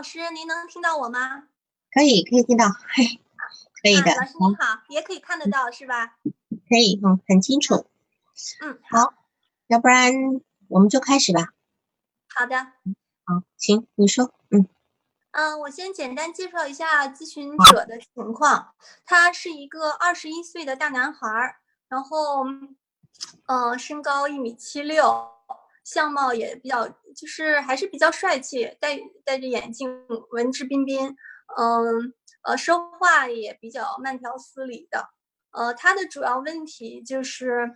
老师，您能听到我吗？可以，可以听到，嘿，可以的。老师您好，也可以看得到是吧？可以，嗯，很清楚。嗯，好，要不然我们就开始吧。好的。好，行你说。嗯。嗯，我先简单介绍一下咨询者的情况。他是一个二十一岁的大男孩，然后，嗯，身高一米七六，相貌也比较，就是还是比较帅气，戴戴着眼镜，文质彬彬。嗯，呃，说话也比较慢条斯理的。呃，他的主要问题就是，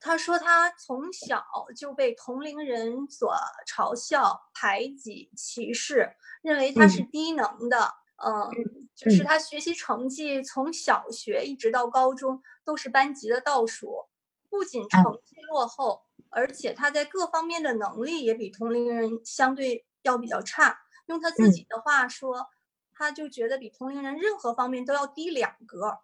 他说他从小就被同龄人所嘲笑、排挤、歧视，认为他是低能的。嗯，就是他学习成绩从小学一直到高中都是班级的倒数，不仅成绩落后，而且他在各方面的能力也比同龄人相对要比较差。用他自己的话说。他就觉得比同龄人任何方面都要低两格，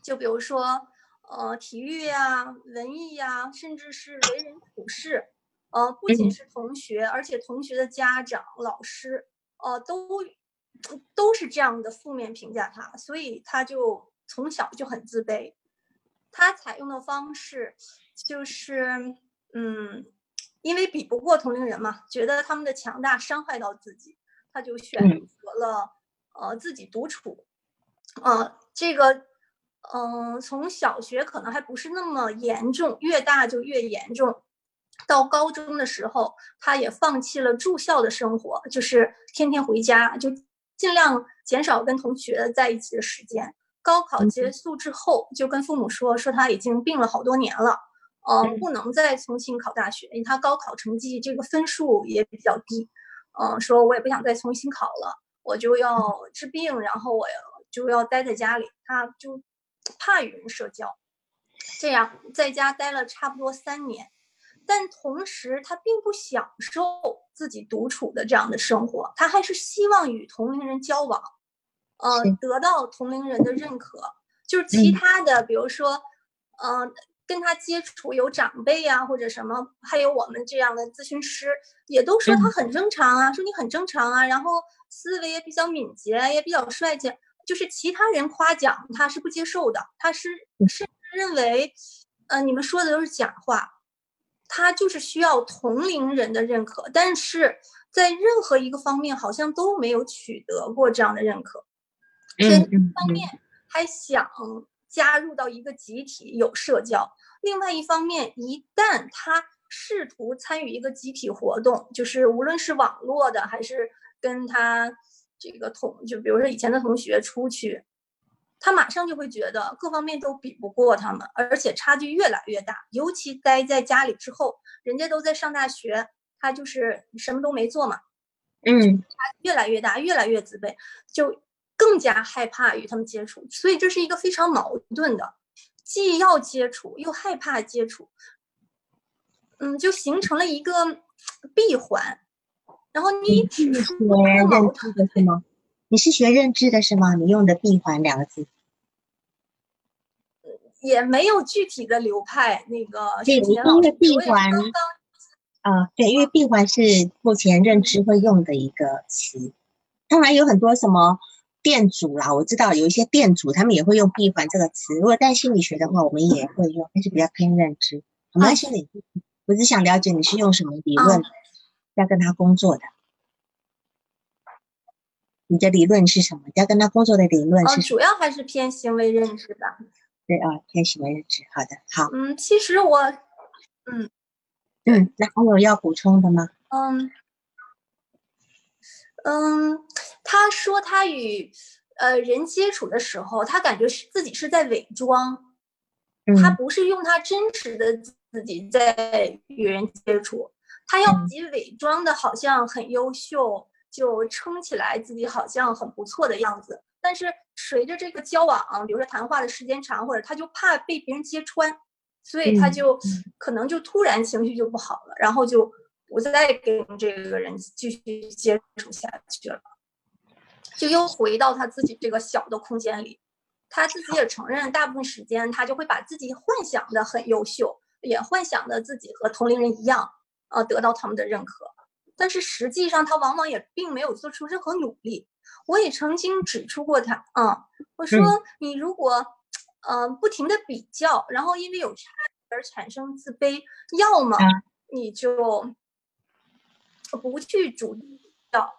就比如说，呃，体育呀、文艺呀，甚至是为人处事，呃，不仅是同学，而且同学的家长、老师，呃，都都是这样的负面评价他，所以他就从小就很自卑。他采用的方式就是，嗯，因为比不过同龄人嘛，觉得他们的强大伤害到自己，他就选择了。呃，自己独处，呃，这个，嗯，从小学可能还不是那么严重，越大就越严重。到高中的时候，他也放弃了住校的生活，就是天天回家，就尽量减少跟同学在一起的时间。高考结束之后，就跟父母说，说他已经病了好多年了，呃，不能再重新考大学，因为他高考成绩这个分数也比较低，嗯，说我也不想再重新考了。我就要治病，然后我就要待在家里，他就怕与人社交，这样在家待了差不多三年，但同时他并不享受自己独处的这样的生活，他还是希望与同龄人交往，呃，得到同龄人的认可，就是其他的，比如说，嗯。跟他接触有长辈呀，或者什么，还有我们这样的咨询师，也都说他很正常啊，说你很正常啊，然后思维也比较敏捷，也比较帅气。就是其他人夸奖他是不接受的，他是甚至认为，呃，你们说的都是假话。他就是需要同龄人的认可，但是在任何一个方面好像都没有取得过这样的认可。嗯一方面还想。加入到一个集体有社交，另外一方面，一旦他试图参与一个集体活动，就是无论是网络的还是跟他这个同，就比如说以前的同学出去，他马上就会觉得各方面都比不过他们，而且差距越来越大。尤其待在家里之后，人家都在上大学，他就是什么都没做嘛，嗯，他越来越大，越来越自卑，就。更加害怕与他们接触，所以这是一个非常矛盾的，既要接触又害怕接触，嗯，就形成了一个闭环。然后你是学认知的是吗？你是学认知的是吗？你用的“闭环”两个字，也没有具体的流派。那个对，你用的“闭环”啊，对，因为“闭环”是目前认知会用的一个词，当然有很多什么。店主啦，我知道有一些店主，他们也会用“闭环”这个词。如果带心理学的话，我们也会用，但是比较偏认知。我们心理，我只想了解你是用什么理论在跟他工作的。你的理论是什么？要跟他工作的理论是？主要还是偏行为认知吧。对啊，偏行为认知。好的，好。嗯，其实我，嗯嗯，那还有要补充的吗？嗯。嗯，他说他与呃人接触的时候，他感觉是自己是在伪装，他不是用他真实的自己在与人接触，他要自己伪装的好像很优秀，就撑起来自己好像很不错的样子。但是随着这个交往，比如说谈话的时间长，或者他就怕被别人揭穿，所以他就可能就突然情绪就不好了，然后就。不再跟这个人继续接触下去了，就又回到他自己这个小的空间里。他自己也承认，大部分时间他就会把自己幻想的很优秀，也幻想的自己和同龄人一样，呃，得到他们的认可。但是实际上他往往也并没有做出任何努力。我也曾经指出过他，啊，我说你如果，呃，不停的比较，然后因为有差而产生自卑，要么你就不去主要，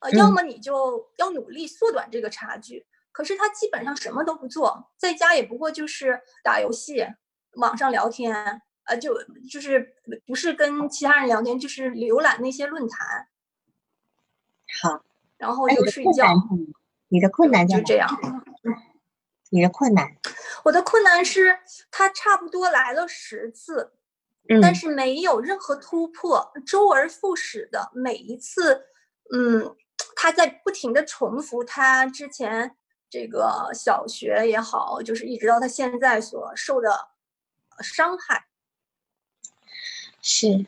呃，要么你就要努力缩短这个差距。可是他基本上什么都不做，在家也不过就是打游戏、网上聊天，呃，就就是不是跟其他人聊天，就是浏览那些论坛。好。然后就睡觉。你的困难就这样。你的困难，我的困难是他差不多来了十次，但是没有任何突破，周而复始的每一次，嗯，他在不停的重复他之前这个小学也好，就是一直到他现在所受的伤害。是，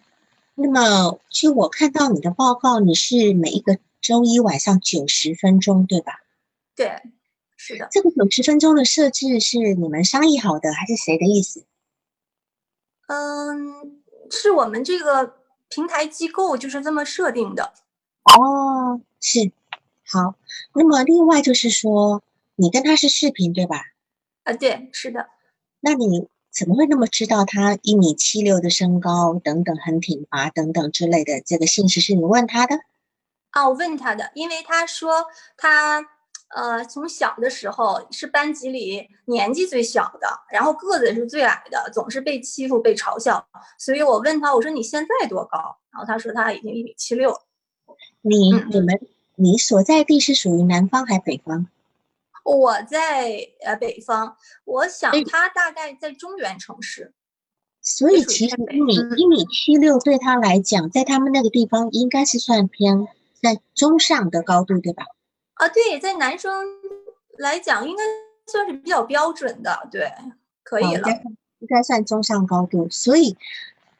那么其实我看到你的报告，你是每一个。周一晚上九十分钟，对吧？对，是的。这个九十分钟的设置是你们商议好的，还是谁的意思？嗯，是我们这个平台机构就是这么设定的。哦，是。好，那么另外就是说，你跟他是视频对吧？啊，对，是的。那你怎么会那么知道他一米七六的身高等等很挺拔等等之类的？这个信息是你问他的？啊，我问他的，因为他说他呃从小的时候是班级里年纪最小的，然后个子也是最矮的，总是被欺负被嘲笑，所以我问他，我说你现在多高？然后他说他已经一米七六。你你们你所在地是属于南方还是北方？我在呃北方，我想他大概在中原城市。所以其实一米一米七六对他来讲，在他们那个地方应该是算偏。在中上的高度，对吧？啊，对，在男生来讲，应该算是比较标准的，对，可以了，应该算中上高度。所以，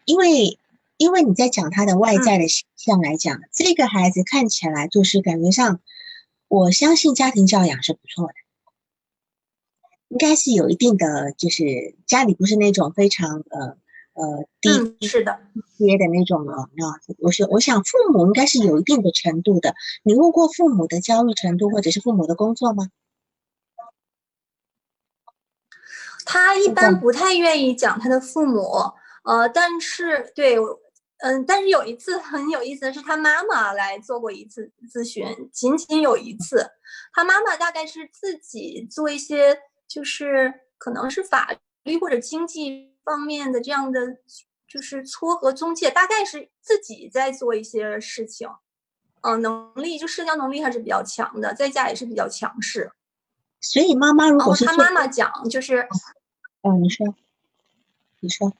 因为因为你在讲他的外在的形象来讲，这个孩子看起来就是感觉上，我相信家庭教养是不错的，应该是有一定的，就是家里不是那种非常呃。呃，低是的，阶的那种了。那我是我想，父母应该是有一定的程度的。你问过父母的教育程度，或者是父母的工作吗？他一般不太愿意讲他的父母。呃，但是对，嗯，但是有一次很有意思的是，他妈妈来做过一次咨询，仅仅有一次。他妈妈大概是自己做一些，就是可能是法律或者经济。方面的这样的就是撮合中介，大概是自己在做一些事情，嗯，能力就社交能力还是比较强的，在家也是比较强势。所以妈妈如果是他妈妈讲，就是，哦，你说，你说，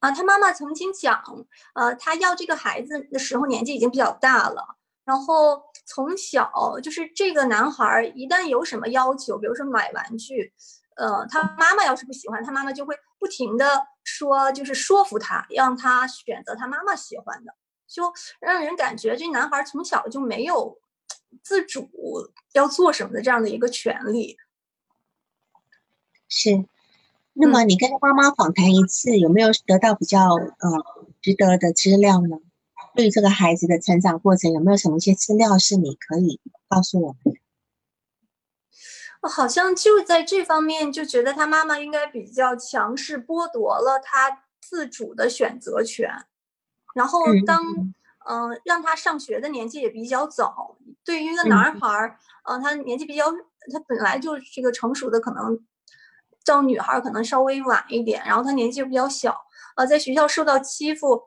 啊，他妈妈曾经讲，呃，他要这个孩子的时候年纪已经比较大了，然后从小就是这个男孩一旦有什么要求，比如说买玩具。呃，他妈妈要是不喜欢，他妈妈就会不停的说，就是说服他，让他选择他妈妈喜欢的，就让人感觉这男孩从小就没有自主要做什么的这样的一个权利。是，那么你跟他妈妈访谈一次，有没有得到比较呃值得的资料呢？对于这个孩子的成长过程，有没有什么一些资料是你可以告诉我们？我好像就在这方面就觉得他妈妈应该比较强势，剥夺了他自主的选择权。然后当嗯让他上学的年纪也比较早，对于一个男孩儿，嗯他年纪比较，他本来就这个成熟的可能，到女孩儿可能稍微晚一点。然后他年纪又比较小，呃在学校受到欺负，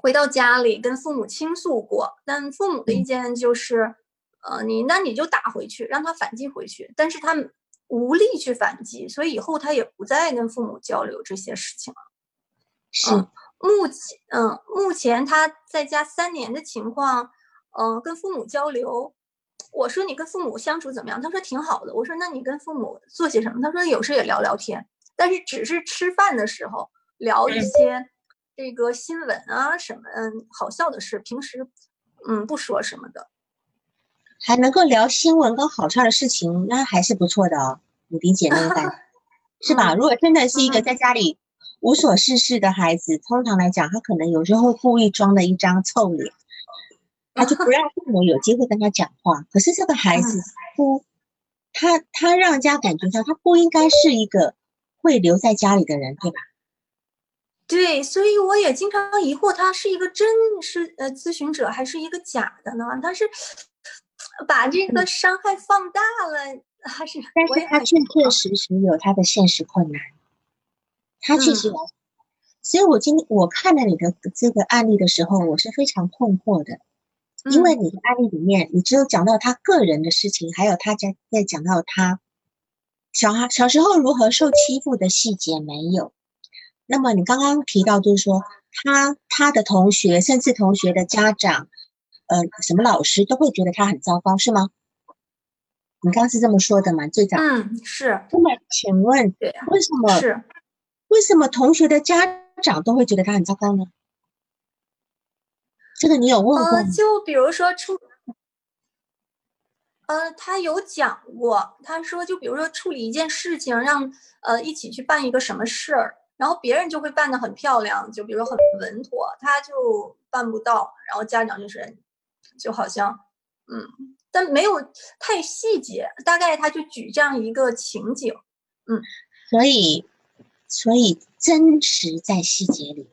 回到家里跟父母倾诉过，但父母的意见就是。呃，你那你就打回去，让他反击回去，但是他无力去反击，所以以后他也不再跟父母交流这些事情了。是，目前，嗯，目前他在家三年的情况，嗯，跟父母交流，我说你跟父母相处怎么样？他说挺好的。我说那你跟父母做些什么？他说有时也聊聊天，但是只是吃饭的时候聊一些这个新闻啊什么好笑的事，平时嗯不说什么的。还能够聊新闻跟好笑的事情，那还是不错的哦。你理解那个感觉是吧？如果真的是一个在家里无所事事的孩子，通常来讲，他可能有时候故意装的一张臭脸，他就不让父母有机会跟他讲话。可是这个孩子不，他他让人家感觉到他不应该是一个会留在家里的人，对吧？对，所以我也经常疑惑，他是一个真是呃咨询者，还是一个假的呢？他是把这个伤害放大了，还是？但是他确确实实有他的现实困难，他确实有。所以我今天我看了你的这个案例的时候，我是非常困惑的，因为你的案例里面，你只有讲到他个人的事情，还有他在在讲到他小孩小时候如何受欺负的细节没有。那么你刚刚提到，就是说他他的同学，甚至同学的家长，呃，什么老师都会觉得他很糟糕，是吗？你刚刚是这么说的吗？最早，嗯，是。那么请问，对为什么是？为什么同学的家长都会觉得他很糟糕呢？这个你有问过吗？就比如说处，呃，他有讲过，他说，就比如说处理一件事情，让呃一起去办一个什么事儿。然后别人就会办的很漂亮，就比如说很稳妥，他就办不到。然后家长就是，就好像，嗯，但没有太细节，大概他就举这样一个情景，嗯，所以，所以真实在细节里，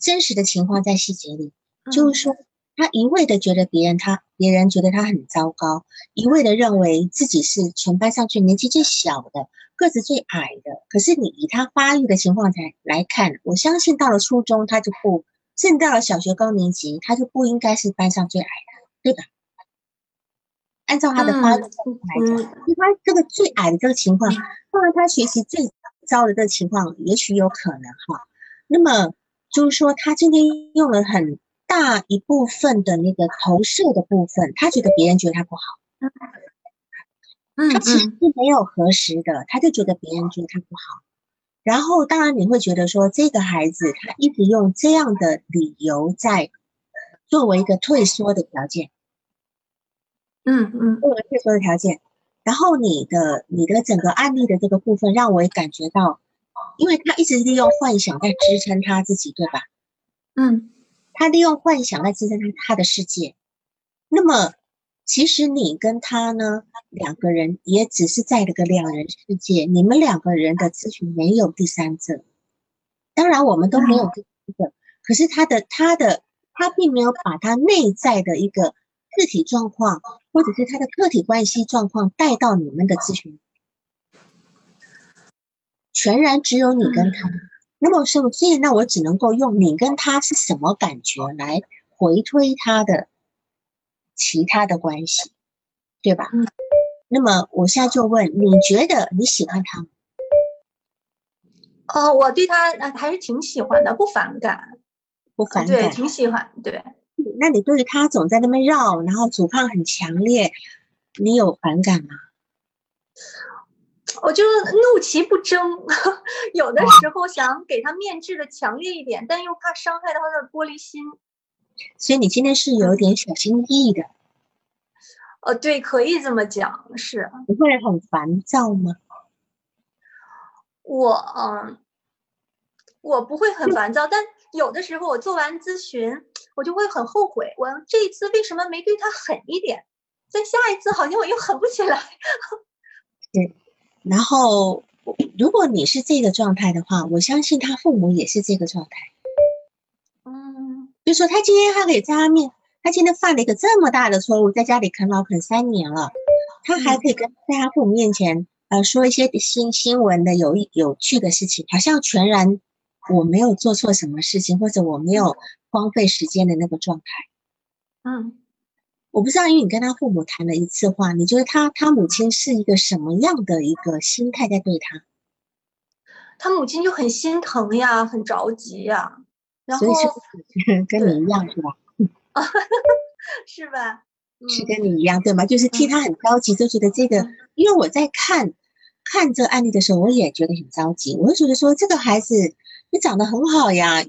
真实的情况在细节里，就是说。他一味的觉得别人他别人觉得他很糟糕，一味的认为自己是全班上去年纪最小的，个子最矮的。可是你以他发育的情况才来看，我相信到了初中他就不，甚至到了小学高年级他就不应该是班上最矮的，对吧？按照他的发育来讲，因为他这个最矮的这个情况，放在他学习最糟的这个情况，也许有可能哈。那么就是说，他今天用了很。大一部分的那个投射的部分，他觉得别人觉得他不好，嗯，他其实是没有核实的，他就觉得别人觉得他不好。然后，当然你会觉得说，这个孩子他一直用这样的理由在作为一个退缩的条件，嗯嗯，作为退缩的条件。然后，你的你的整个案例的这个部分，让我也感觉到，因为他一直利用幻想在支撑他自己，对吧？嗯。他利用幻想来支撑他他的世界，那么其实你跟他呢两个人也只是在这个两人世界，你们两个人的咨询没有第三者，当然我们都没有第三者，可是他的他的他并没有把他内在的一个个体状况，或者是他的个体关系状况带到你们的咨询，全然只有你跟他。那么，所以那我只能够用你跟他是什么感觉来回推他的其他的关系，对吧？嗯。那么我现在就问，你觉得你喜欢他吗？哦，我对他还是挺喜欢的，不反感，不反感，对，挺喜欢，对。那你对着他总在那边绕，然后阻抗很强烈，你有反感吗？我就怒其不争，有的时候想给他面质的强烈一点，但又怕伤害到他的玻璃心，所以你今天是有点小心翼翼的。呃，对，可以这么讲，是。你会很烦躁吗？我嗯，我不会很烦躁，但有的时候我做完咨询，我就会很后悔，我这一次为什么没对他狠一点？在下一次好像我又狠不起来。对。然后，如果你是这个状态的话，我相信他父母也是这个状态。嗯，就说他今天他可以在他面，他今天犯了一个这么大的错误，在家里啃老啃三年了，他还可以跟在他父母面前，呃，说一些新新闻的有有趣的事情，好像全然我没有做错什么事情，或者我没有荒废时间的那个状态。嗯。我不知道，因为你跟他父母谈了一次话，你觉得他他母亲是一个什么样的一个心态在对他？他母亲就很心疼呀，很着急呀，然后跟你一样是吧？是吧？是跟你一样对吗？就是替他很着急，就觉得这个，因为我在看看这个案例的时候，我也觉得很着急，我就觉得说这个孩子你长得很好呀。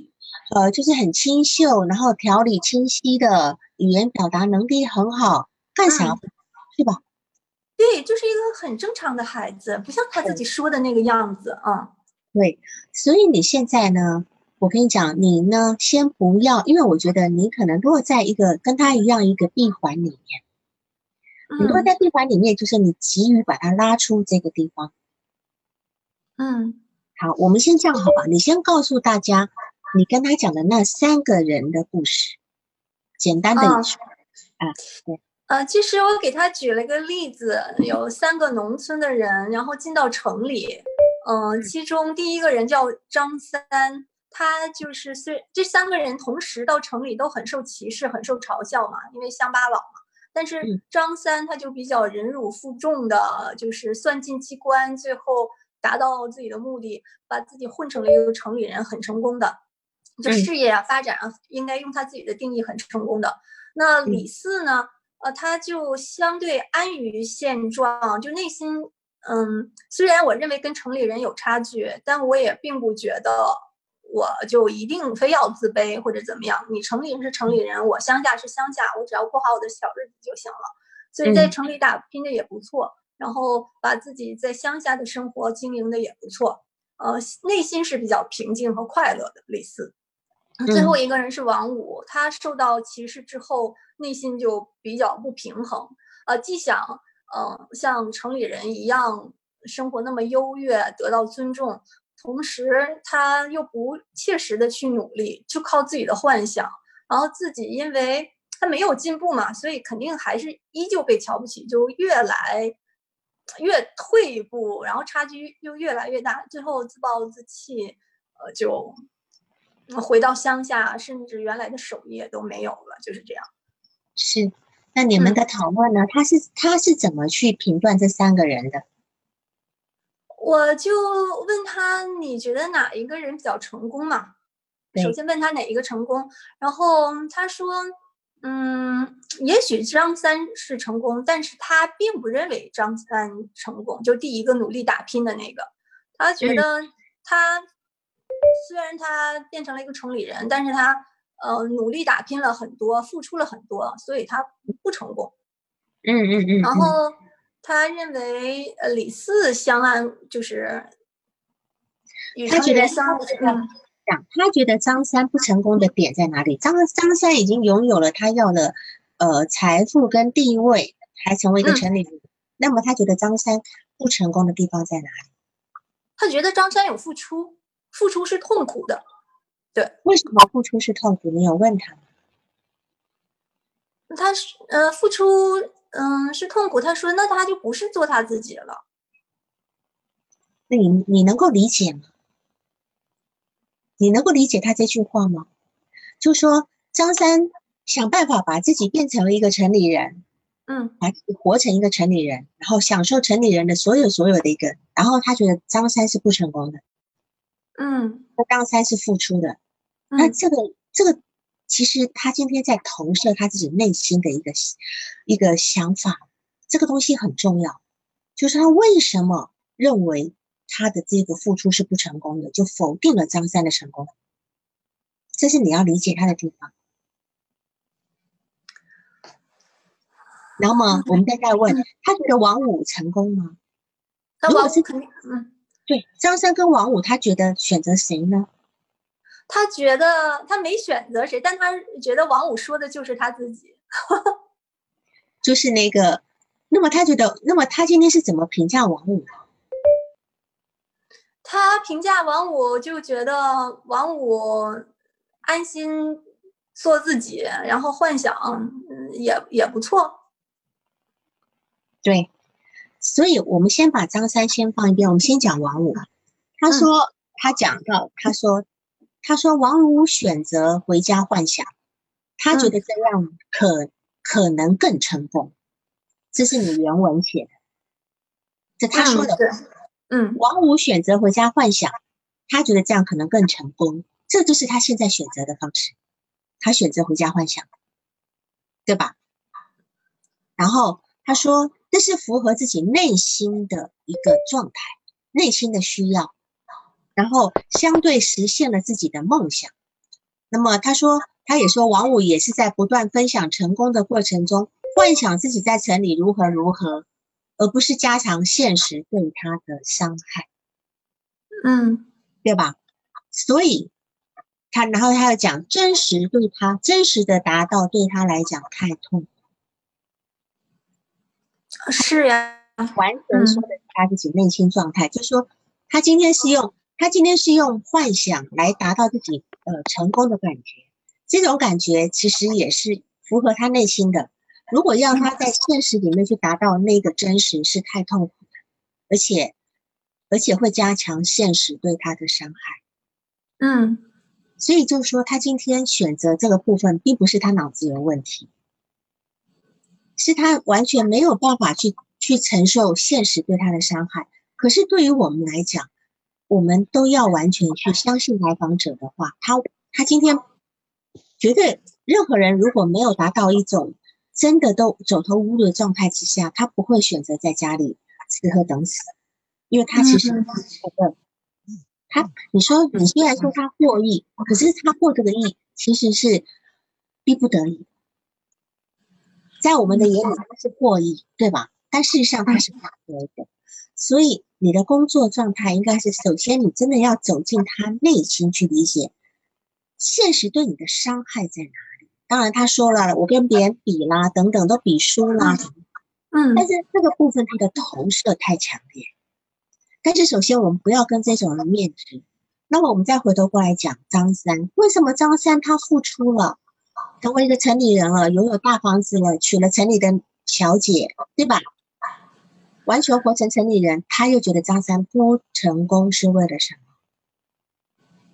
呃，就是很清秀，然后条理清晰的语言表达能力很好，干啥？是吧？对，就是一个很正常的孩子，不像他自己说的那个样子啊。对，所以你现在呢，我跟你讲，你呢先不要，因为我觉得你可能落在一个跟他一样一个闭环里面。你落在闭环里面，就是你急于把他拉出这个地方。嗯，好，我们先这样好吧？你先告诉大家，你跟他讲的那三个人的故事，简单的一句啊，对。呃，其实我给他举了一个例子，有三个农村的人，然后进到城里。嗯，其中第一个人叫张三，他就是虽这三个人同时到城里都很受歧视，很受嘲笑嘛，因为乡巴佬嘛。但是张三他就比较忍辱负重的，就是算尽机关，最后达到自己的目的，把自己混成了一个城里人，很成功的，就事业啊发展啊，应该用他自己的定义很成功的。那李四呢？呃，他就相对安于现状，就内心，嗯，虽然我认为跟城里人有差距，但我也并不觉得我就一定非要自卑或者怎么样。你城里人是城里人，我乡下是乡下，我只要过好我的小日子就行了。所以在城里打拼的也不错，然后把自己在乡下的生活经营的也不错，呃，内心是比较平静和快乐的。类似，最后一个人是王五，他受到歧视之后。内心就比较不平衡，呃，既想，嗯，像城里人一样生活那么优越，得到尊重，同时他又不切实的去努力，就靠自己的幻想，然后自己因为他没有进步嘛，所以肯定还是依旧被瞧不起，就越来越退一步，然后差距又越来越大，最后自暴自弃，呃，就回到乡下，甚至原来的守业都没有了，就是这样。是，那你们的讨论呢？他是他是怎么去评断这三个人的？我就问他，你觉得哪一个人比较成功嘛？首先问他哪一个成功，然后他说，嗯，也许张三是成功，但是他并不认为张三成功，就第一个努力打拼的那个，他觉得他虽然他变成了一个城里人，但是他。呃，努力打拼了很多，付出了很多，所以他不成功。嗯嗯嗯。然后他认为，呃，李四相安就是，他觉得张嗯，他觉得张三不成功的点在哪里？张张三已经拥有了他要的呃财富跟地位，还成为一个城里人。那么他觉得张三不成功的地方在哪里？他觉得张三有付出，付出是痛苦的。对，为什么付出是痛苦？你有问他吗？他是呃，付出嗯是痛苦。他说，那他就不是做他自己了。那你你能够理解吗？你能够理解他这句话吗？就说张三想办法把自己变成了一个城里人，嗯，把自己活成一个城里人，然后享受城里人的所有所有的一个，然后他觉得张三是不成功的，嗯，那张三是付出的。那这个这个，其实他今天在投射他自己内心的一个一个想法，这个东西很重要，就是他为什么认为他的这个付出是不成功的，就否定了张三的成功，这是你要理解他的地方。然后嘛，我们再再问他觉得王五成功吗？如果是肯定，嗯，对，张三跟王五，他觉得选择谁呢？他觉得他没选择谁，但他觉得王五说的就是他自己，就是那个。那么他觉得，那么他今天是怎么评价王五的？他评价王五就觉得王五安心做自己，然后幻想也也不错。对，所以我们先把张三先放一边，我们先讲王五。他说他讲到，他说。他说：“王五选择回家幻想，他觉得这样可可能更成功。”这是你原文写的，这他说的。嗯，王五选择回家幻想，他觉得这样可能更成功。这就是他现在选择的方式，他选择回家幻想，对吧？然后他说：“这是符合自己内心的一个状态，内心的需要。”然后相对实现了自己的梦想。那么他说，他也说，王五也是在不断分享成功的过程中，幻想自己在城里如何如何，而不是加强现实对他的伤害。嗯，对吧？所以他，然后他又讲真实对他真实的达到对他来讲太痛，是呀，完全说的是他自己内心状态，就是说他今天是用他今天是用幻想来达到自己呃成功的感觉，这种感觉其实也是符合他内心的。如果要他在现实里面去达到那个真实，是太痛苦的，而且而且会加强现实对他的伤害。嗯，所以就是说，他今天选择这个部分，并不是他脑子有问题，是他完全没有办法去去承受现实对他的伤害。可是对于我们来讲，我们都要完全去相信来访者的话。他他今天绝对任何人如果没有达到一种。真的都走投无路的状态之下，他不会选择在家里吃喝等死，因为他其实觉得，他你说你虽然说他获益，可是他获这个益其实是逼不得已，在我们的眼里他是获益，对吧？但事实上他是不得已的，所以你的工作状态应该是首先你真的要走进他内心去理解，现实对你的伤害在哪里。当然，他说了，我跟别人比啦，等等都比输啦，嗯，但是这个部分他的投射太强烈。但是首先我们不要跟这种人面子。那么我们再回头过来讲张三，为什么张三他付出了，成为一个城里人了，拥有大房子了，娶了城里的小姐，对吧？完全活成城里人，他又觉得张三不成功是为了什么？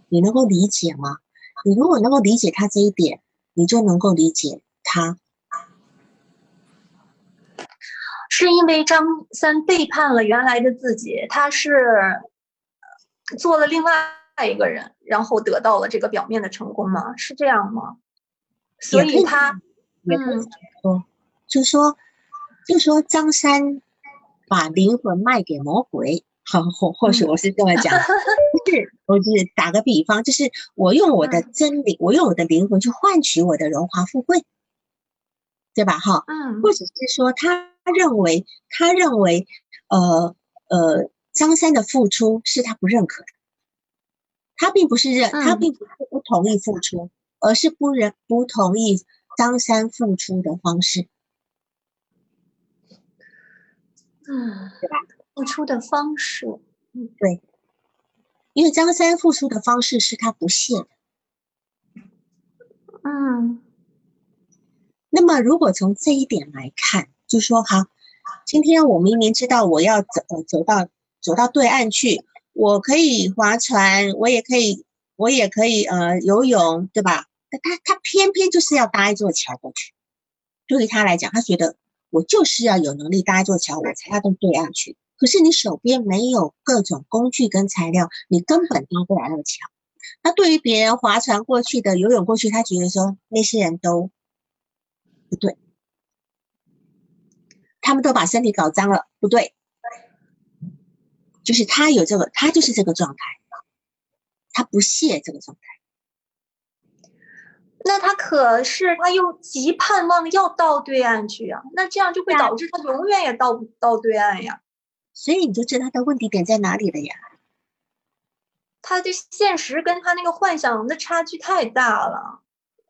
你能够理解吗？你如果能够理解他这一点。你就能够理解他，是因为张三背叛了原来的自己，他是做了另外一个人，然后得到了这个表面的成功吗？是这样吗？所以他也可以说，就说，就说张三把灵魂卖给魔鬼。好，或或许我是这么讲，是，我是打个比方，就是我用我的真理，我用我的灵魂去换取我的荣华富贵，对吧？哈，嗯，或者是说，他认为，他认为，呃呃，张三的付出是他不认可的，他并不是认，他并不是不同意付出，而是不认不同意张三付出的方式，嗯，对吧？付出的方式，嗯，对，因为张三付出的方式是他不屑的，嗯，那么如果从这一点来看，就说哈，今天我明明知道我要走走到走到对岸去，我可以划船，我也可以，我也可以呃游泳，对吧？他他偏偏就是要搭一座桥过去，对于他来讲，他觉得我就是要有能力搭一座桥，我才要到对岸去。可是你手边没有各种工具跟材料，你根本搭不来那个桥。那对于别人划船过去的、游泳过去，他觉得说那些人都不对，他们都把身体搞脏了，不对。就是他有这个，他就是这个状态，他不屑这个状态。那他可是他又极盼望要到对岸去啊，那这样就会导致他永远也到不到对岸呀。所以你就知道他的问题点在哪里了呀？他的现实跟他那个幻想的差距太大了。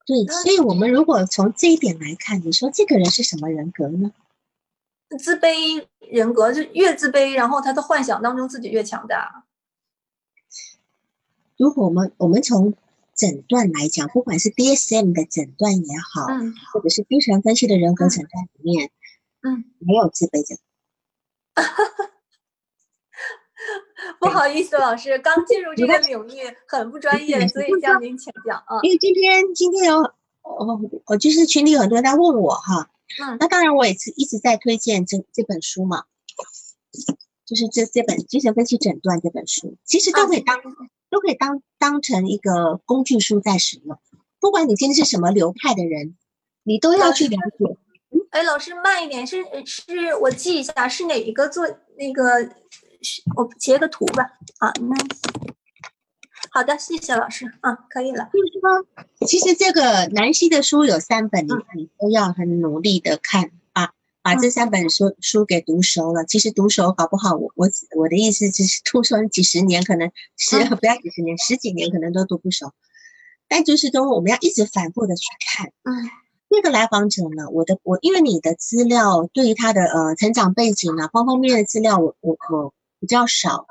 对，所以我们如果从这一点来看，你说这个人是什么人格呢？自卑人格，就越自卑，然后他的幻想当中自己越强大。如果我们我们从诊断来讲，不管是 DSM 的诊断也好，嗯，或者是精神分析的人格诊断里面，嗯，没有自卑症。不好意思，老师刚进入这个领域，很不专业，所以向您请教啊。因为今天今天有我我就是群里有很多人在问我哈，嗯，那当然我也是一直在推荐这这本书嘛，就是这这本精神分析诊断这本书，其实都可以当都可以当当成一个工具书在使用。不管你今天是什么流派的人，你都要去了解。哎，老师慢一点，是是我记一下，是哪一个做那个？我截个图吧。啊，那好的，谢谢老师。啊，可以了。就是说，其实这个南希的书有三本，你你都要很努力的看，把把这三本书书给读熟了。其实读熟搞不好，我我我的意思就是读熟几十年，可能十不要几十年，十几年可能都读不熟。但就是说，我们要一直反复的去看。嗯，那个来访者呢，我的我因为你的资料对于他的呃成长背景啊，方方面面的资料，我我我比较少，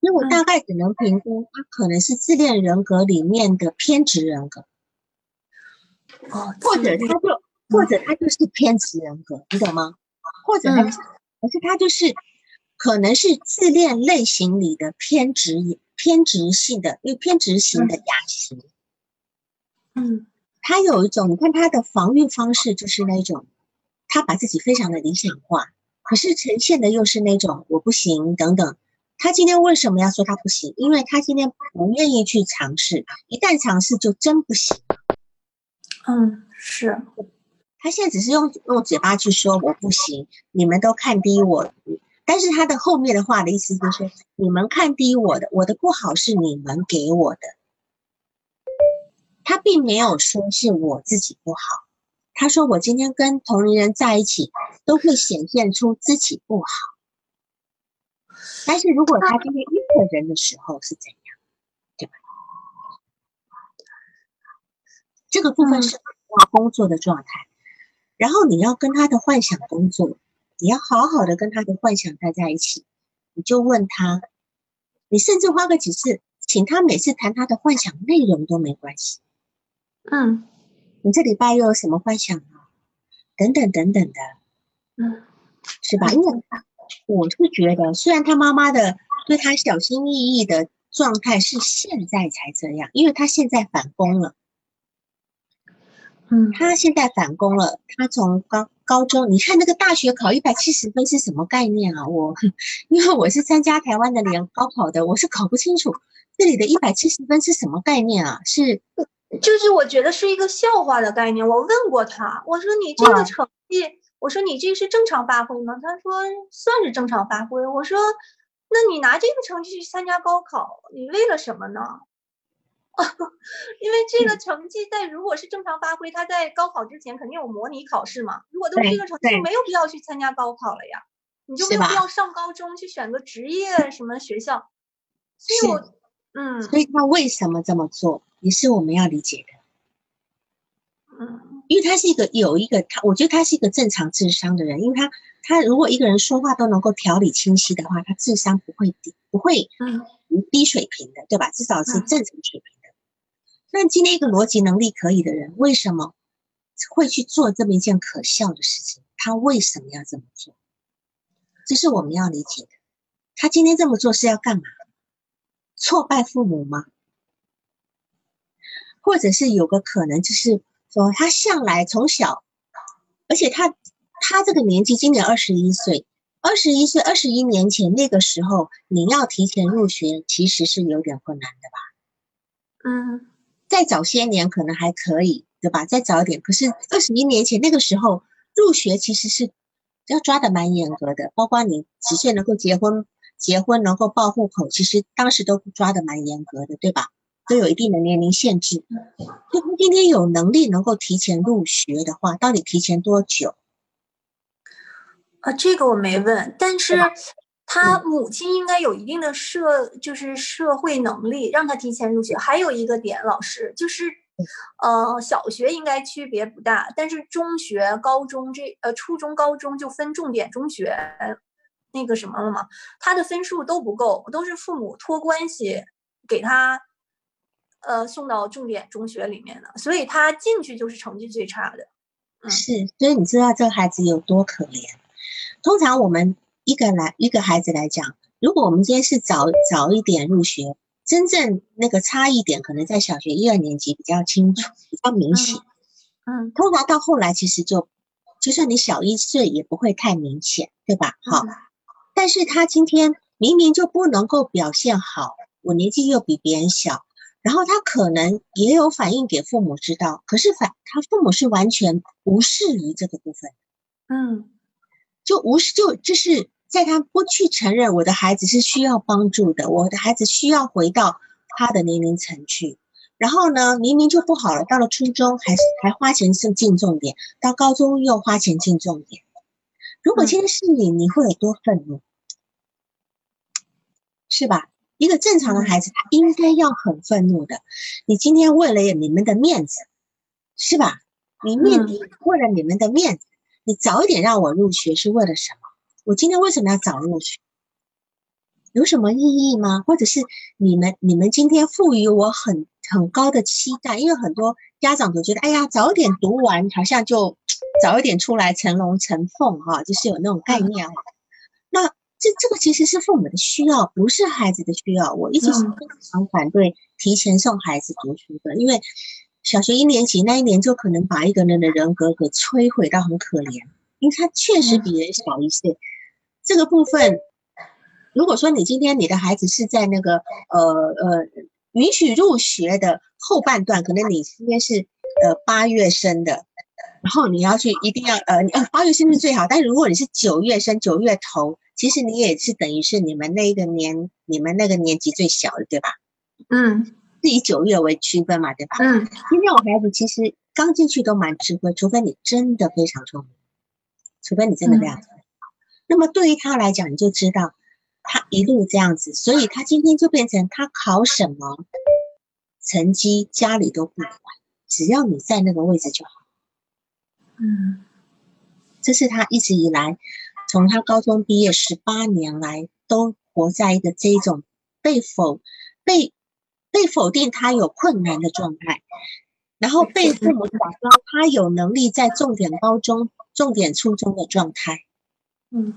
所以我大概只能评估他可能是自恋人格里面的偏执人格。哦，或者他就，或者他就是偏执人格，你懂吗？或者他，可是他就是可能是自恋类型里的偏执、偏执性的，因为偏执型的亚型。嗯，他有一种，你看他的防御方式就是那种，他把自己非常的理想化，可是呈现的又是那种我不行等等。他今天为什么要说他不行？因为他今天不愿意去尝试，一旦尝试就真不行。嗯，是他现在只是用用嘴巴去说我不行，你们都看低我，但是他的后面的话的意思就是你们看低我的，我的不好是你们给我的，他并没有说是我自己不好，他说我今天跟同龄人在一起都会显现出自己不好，但是如果他今天一个人的时候是怎样？对吧？这个部分是工作的状态，然后你要跟他的幻想工作，你要好好的跟他的幻想待在一起，你就问他，你甚至花个几次，请他每次谈他的幻想内容都没关系。嗯，你这礼拜又有什么幻想啊？等等等等的，嗯，是吧？因为我是觉得，虽然他妈妈的对他小心翼翼的状态是现在才这样，因为他现在返工了。嗯，他现在返工了。他从高高中，你看那个大学考一百七十分是什么概念啊？我因为我是参加台湾的联高考的，我是搞不清楚这里的一百七十分是什么概念啊？是，就是我觉得是一个笑话的概念。我问过他，我说你这个成绩，我说你这是正常发挥吗？他说算是正常发挥。我说，那你拿这个成绩去参加高考，你为了什么呢？因为这个成绩在如果是正常发挥，他在高考之前肯定有模拟考试嘛。如果都是这个成绩，就没有必要去参加高考了呀，你就没有必要上高中去选个职业 什么学校。所以我，嗯，所以他为什么这么做，也是我们要理解的。嗯，因为他是一个有一个他，我觉得他是一个正常智商的人，因为他他如果一个人说话都能够条理清晰的话，他智商不会低，不会嗯低水平的，对吧？至少是正常水平。那今天一个逻辑能力可以的人，为什么会去做这么一件可笑的事情？他为什么要这么做？这是我们要理解的。他今天这么做是要干嘛？挫败父母吗？或者是有个可能，就是说他向来从小，而且他他这个年纪，今年二十一岁，二十一岁，二十一年前那个时候，你要提前入学，其实是有点困难的吧？嗯。再早些年可能还可以，对吧？再早一点，可是二十一年前那个时候入学其实是要抓的蛮严格的，包括你几岁能够结婚，结婚能够报户口，其实当时都抓的蛮严格的，对吧？都有一定的年龄限制。今天有能力能够提前入学的话，到底提前多久？啊，这个我没问，但是。他母亲应该有一定的社，就是社会能力，让他提前入学。还有一个点，老师就是，呃，小学应该区别不大，但是中学、高中这呃初中、高中就分重点中学那个什么了嘛，他的分数都不够，都是父母托关系给他，呃，送到重点中学里面的，所以他进去就是成绩最差的。是，所以你知道这个孩子有多可怜？通常我们。一个来一个孩子来讲，如果我们今天是早早一点入学，真正那个差异点可能在小学一二年级比较清楚，比较明显。嗯，通常到后来其实就，就算你小一岁也不会太明显，对吧？好，但是他今天明明就不能够表现好，我年纪又比别人小，然后他可能也有反应给父母知道，可是反他父母是完全无视于这个部分。嗯，就无视就就是。在他不去承认我的孩子是需要帮助的，我的孩子需要回到他的年龄层去。然后呢，明明就不好了，到了初中还还花钱进进重点，到高中又花钱进重点。如果今天是你，你会有多愤怒？是吧？一个正常的孩子，他应该要很愤怒的。你今天为了你们的面子，是吧？你面子为了你们的面子，你早一点让我入学是为了什么？我今天为什么要早入学？有什么意义吗？或者是你们你们今天赋予我很很高的期待？因为很多家长都觉得，哎呀，早点读完，好像就早一点出来成龙成凤哈，就是有那种概念哈。那这这个其实是父母的需要，不是孩子的需要。我一直是非常反对提前送孩子读书的，因为小学一年级那一年就可能把一个人的人格给摧毁到很可怜，因为他确实比人小一岁。这个部分，如果说你今天你的孩子是在那个呃呃允许入学的后半段，可能你今天是呃八月生的，然后你要去一定要呃呃八月生是最好，但是如果你是九月生九月头。其实你也是等于是你们那个年，你们那个年级最小的，对吧？嗯，是以九月为区分嘛，对吧？嗯，今天我孩子其实刚进去都蛮吃亏，除非你真的非常聪明，除非你真的非常聪明。那么对于他来讲，你就知道他一路这样子，所以他今天就变成他考什么成绩家里都不管，只要你在那个位置就好。嗯，这是他一直以来。从他高中毕业十八年来，都活在一个这种被否、被被否定，他有困难的状态，然后被父母打高，他有能力在重点高中、重点初中的状态。嗯，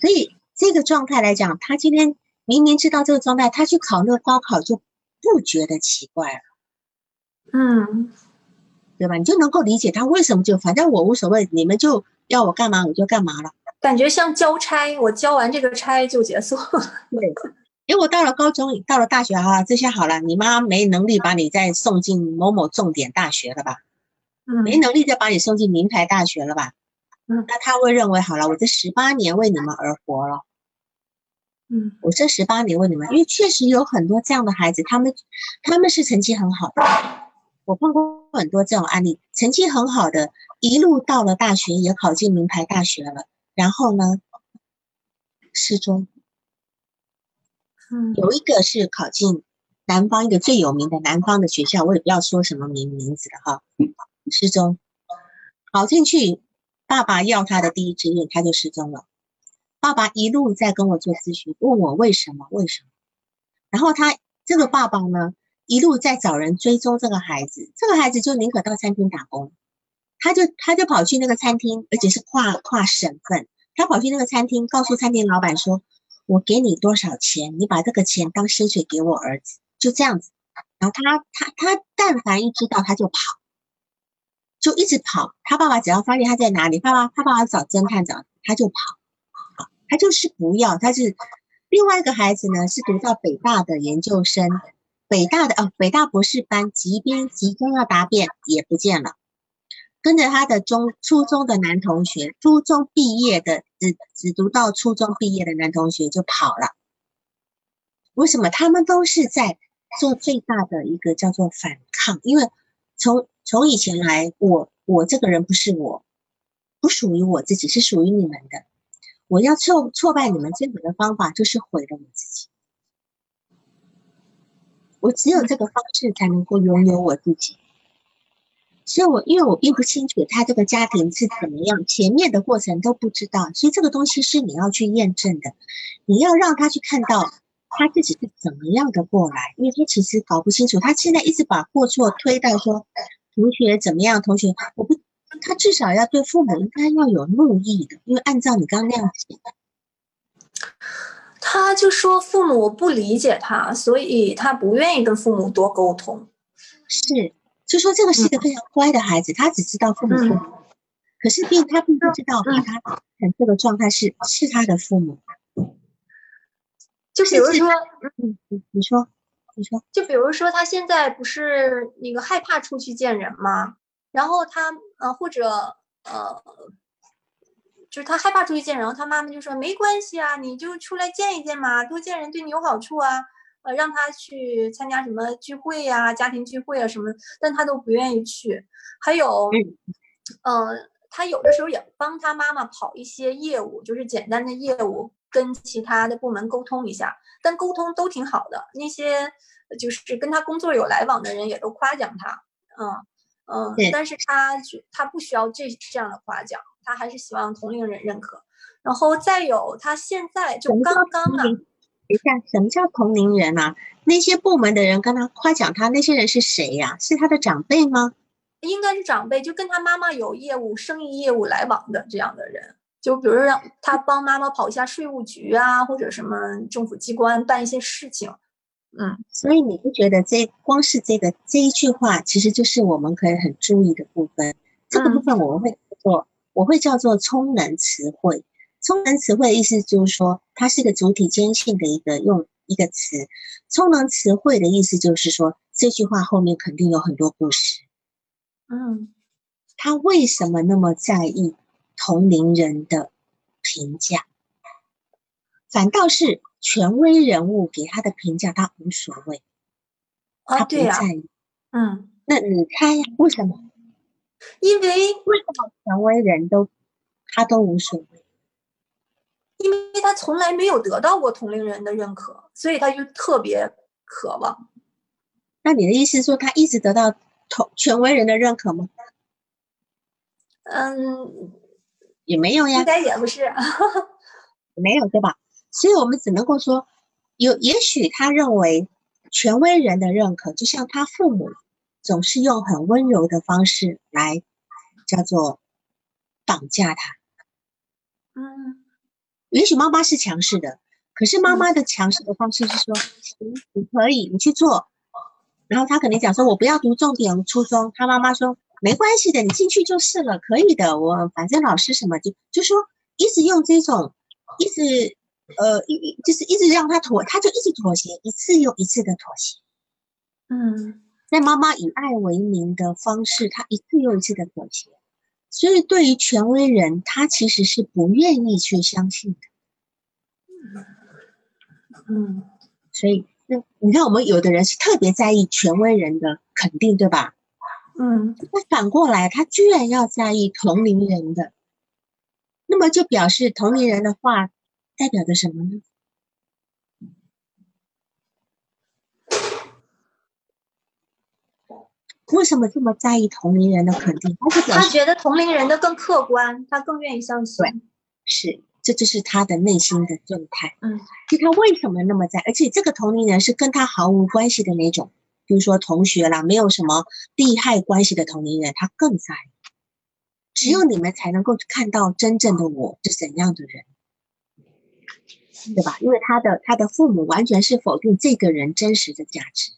所以这个状态来讲，他今天明明知道这个状态，他去考那个高考就不觉得奇怪了。嗯，对吧？你就能够理解他为什么就反正我无所谓，你们就要我干嘛我就干嘛了。感觉像交差，我交完这个差就结束。对，因为我到了高中，到了大学哈，这些好了，你妈没能力把你再送进某某重点大学了吧？嗯，没能力再把你送进名牌大学了吧？嗯，那他会认为好了，我这十八年为你们而活了。嗯，我这十八年为你们，因为确实有很多这样的孩子，他们他们是成绩很好的，我碰过很多这种案例，成绩很好的，一路到了大学也考进名牌大学了。然后呢，失踪。嗯，有一个是考进南方一个最有名的南方的学校，我也不要说什么名名字了哈。失踪，考进去，爸爸要他的第一志愿，他就失踪了。爸爸一路在跟我做咨询，问我为什么为什么。然后他这个爸爸呢，一路在找人追踪这个孩子，这个孩子就宁可到餐厅打工。他就他就跑去那个餐厅，而且是跨跨省份。他跑去那个餐厅，告诉餐厅老板说：“我给你多少钱，你把这个钱当薪水给我儿子。”就这样子。然后他他他但凡一知道他就跑，就一直跑。他爸爸只要发现他在哪里，爸爸他爸爸找侦探找他就跑。他就是不要。他是另外一个孩子呢，是读到北大的研究生，北大的哦，北大博士班，即便即将要答辩也不见了。跟着他的中初中的男同学，初中毕业的只只读到初中毕业的男同学就跑了。为什么？他们都是在做最大的一个叫做反抗，因为从从以前来，我我这个人不是我，不属于我自己，是属于你们的。我要挫挫败你们最好的方法就是毁了我自己。我只有这个方式才能够拥有我自己。所以，我因为我并不清楚他这个家庭是怎么样，前面的过程都不知道，所以这个东西是你要去验证的。你要让他去看到他自己是怎么样的过来，因为他其实搞不清楚，他现在一直把过错推到说同学怎么样，同学我不，他至少要对父母应该要有怒意的，因为按照你刚刚那样写，他就说父母不理解他，所以他不愿意跟父母多沟通，是。就说这个是一个非常乖的孩子，他只知道父母父母，可是并他并不知道把他成这个状态是是他的父母。就比如说，嗯嗯，你说，你说，就比如说他现在不是那个害怕出去见人吗？然后他呃或者呃，就是他害怕出去见人，然后他妈妈就说没关系啊，你就出来见一见嘛，多见人对你有好处啊。呃，让他去参加什么聚会呀、家庭聚会啊什么，但他都不愿意去。还有，呃，他有的时候也帮他妈妈跑一些业务，就是简单的业务，跟其他的部门沟通一下，但沟通都挺好的。那些就是跟他工作有来往的人也都夸奖他，嗯嗯，但是他他不需要这这样的夸奖，他还是希望同龄人认可。然后再有，他现在就刚刚啊，等一下，什么叫同龄人啊？那些部门的人跟他夸奖他，那些人是谁呀？是他的长辈吗？应该是长辈，就跟他妈妈有业务、生意业务来往的这样的人，就比如让他帮妈妈跑一下税务局啊，或者什么政府机关办一些事情。嗯，所以你不觉得这光是这个这一句话，其实就是我们可以很注意的部分。这个部分我们会做，我会叫做充能词汇。充能词汇的意思就是说，它是个主体间性的一个用一个词。充能词汇的意思就是说，这句话后面肯定有很多故事。嗯，他为什么那么在意同龄人的评价？反倒是权威人物给他的评价，他无所谓。他不在意。嗯，那你猜为什么？因为为什么权威人都他都无所谓？因为他从来没有得到过同龄人的认可，所以他就特别渴望。那你的意思说，他一直得到同权威人的认可吗？嗯，也没有呀，应该也不是，没有对吧？所以我们只能够说，有也许他认为权威人的认可，就像他父母总是用很温柔的方式来叫做绑架他。嗯。也许妈妈是强势的，可是妈妈的强势的方式是说：“行，你可以，你去做。”然后他肯定讲说：“我不要读重点初中。”他妈妈说：“没关系的，你进去就是了，可以的。我反正老师什么就就说一直用这种，一直呃一就是一直让他妥，他就一直妥协，一次又一次的妥协。嗯，在妈妈以爱为名的方式，他一次又一次的妥协。”所以，对于权威人，他其实是不愿意去相信的。嗯，所以，那你看，我们有的人是特别在意权威人的肯定，对吧？嗯，那反过来，他居然要在意同龄人的，那么就表示同龄人的话代表着什么呢？为什么这么在意同龄人的肯定？他觉得同龄人的更客观，他更愿意相信。是，这就是他的内心的状态。嗯，就他为什么那么在？而且这个同龄人是跟他毫无关系的那种，比如说同学啦，没有什么利害关系的同龄人，他更在意。只有你们才能够看到真正的我是怎样的人，对吧？因为他的他的父母完全是否定这个人真实的价值。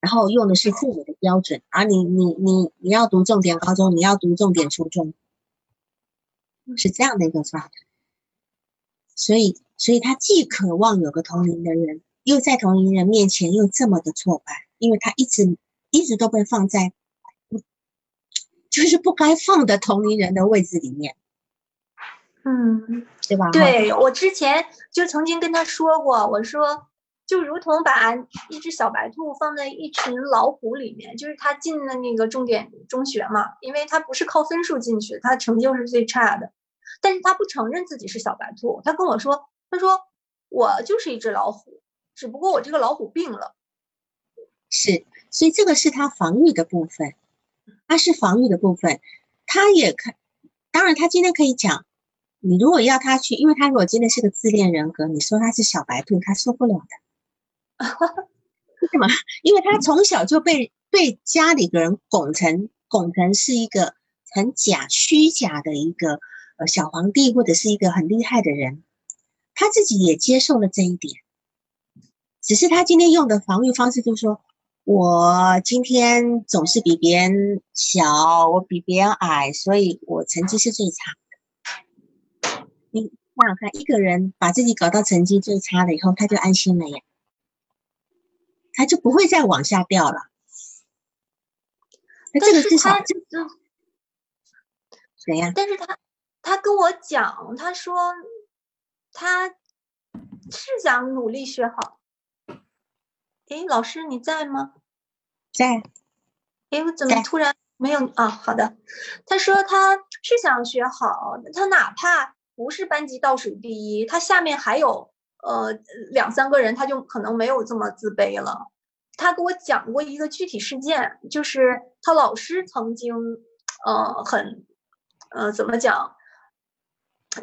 然后用的是父母的标准，而你你你你要读重点高中，你要读重点初中，是这样的一个状态。所以，所以他既渴望有个同龄的人，又在同龄人面前又这么的挫败，因为他一直一直都被放在就是不该放的同龄人的位置里面，嗯，对吧？对我之前就曾经跟他说过，我说。就如同把一只小白兔放在一群老虎里面，就是他进了那个重点中学嘛，因为他不是靠分数进去，他成绩又是最差的，但是他不承认自己是小白兔，他跟我说，他说我就是一只老虎，只不过我这个老虎病了。是，所以这个是他防御的部分，他是防御的部分，他也可，当然他今天可以讲，你如果要他去，因为他如果今天是个自恋人格，你说他是小白兔，他受不了的。为什么？因为他从小就被被家里的人拱成拱成是一个很假虚假的一个呃小皇帝，或者是一个很厉害的人，他自己也接受了这一点。只是他今天用的防御方式就是说，我今天总是比别人小，我比别人矮，所以我成绩是最差的。你想想看，一个人把自己搞到成绩最差了以后，他就安心了呀。他就不会再往下掉了。那这个至少就谁呀？但是他他跟我讲，他说他是想努力学好。哎，老师你在吗？在。哎，我怎么突然没有啊，好的。他说他是想学好，他哪怕不是班级倒数第一，他下面还有呃两三个人，他就可能没有这么自卑了。他给我讲过一个具体事件，就是他老师曾经呃很呃怎么讲，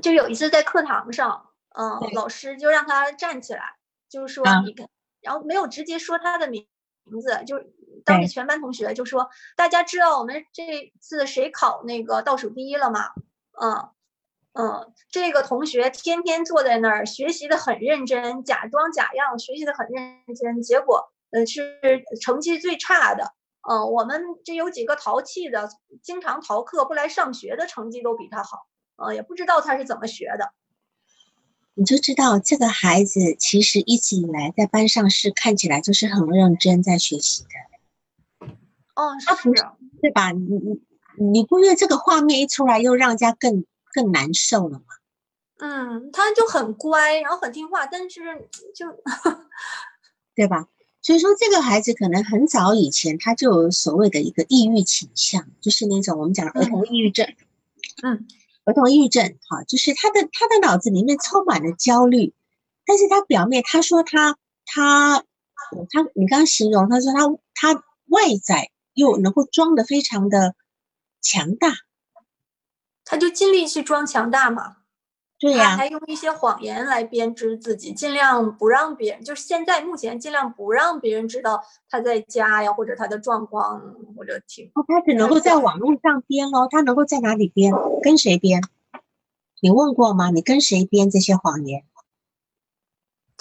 就有一次在课堂上，嗯，老师就让他站起来，就是说你看，然后没有直接说他的名名字，就。当着全班同学就说：“大家知道我们这次谁考那个倒数第一了吗？”嗯嗯，这个同学天天坐在那儿学习的很认真，假装假样学习的很认真，结果呃是成绩最差的。嗯，我们这有几个淘气的，经常逃课不来上学的，成绩都比他好。呃，也不知道他是怎么学的。你就知道这个孩子其实一直以来在班上是看起来就是很认真在学习的。哦，他不是对吧？你你你不觉得这个画面一出来，又让人家更更难受了吗？嗯，他就很乖，然后很听话，但是就对吧？所以说，这个孩子可能很早以前他就有所谓的一个抑郁倾向，就是那种我们讲儿童抑郁症。嗯，儿童抑郁症，哈，就是他的他的脑子里面充满了焦虑，但是他表面他说他他他，你刚刚形容他说他他外在。又能够装的非常的强大，他就尽力去装强大嘛。对呀，还用一些谎言来编织自己，尽量不让别人，就是现在目前尽量不让别人知道他在家呀，或者他的状况，或者挺。他只能够在网络上编哦，他能够在哪里编？跟谁编？你问过吗？你跟谁编这些谎言？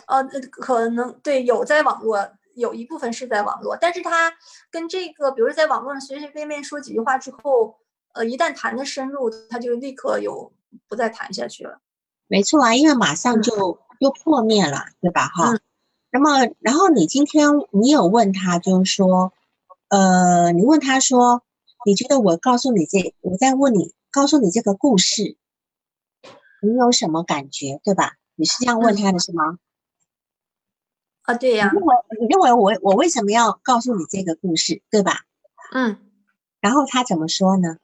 呃，可能对，有在网络。有一部分是在网络，但是他跟这个，比如在网络上随随便便说几句话之后，呃，一旦谈的深入，他就立刻有不再谈下去了。没错啊，因为马上就又破灭了，对吧？哈。那么，然后你今天你有问他，就是说，呃，你问他说，你觉得我告诉你这，我在问你，告诉你这个故事，你有什么感觉，对吧？你是这样问他的是吗？啊，对呀，你认为你认为我我为什么要告诉你这个故事，对吧？嗯，然后他怎么说呢？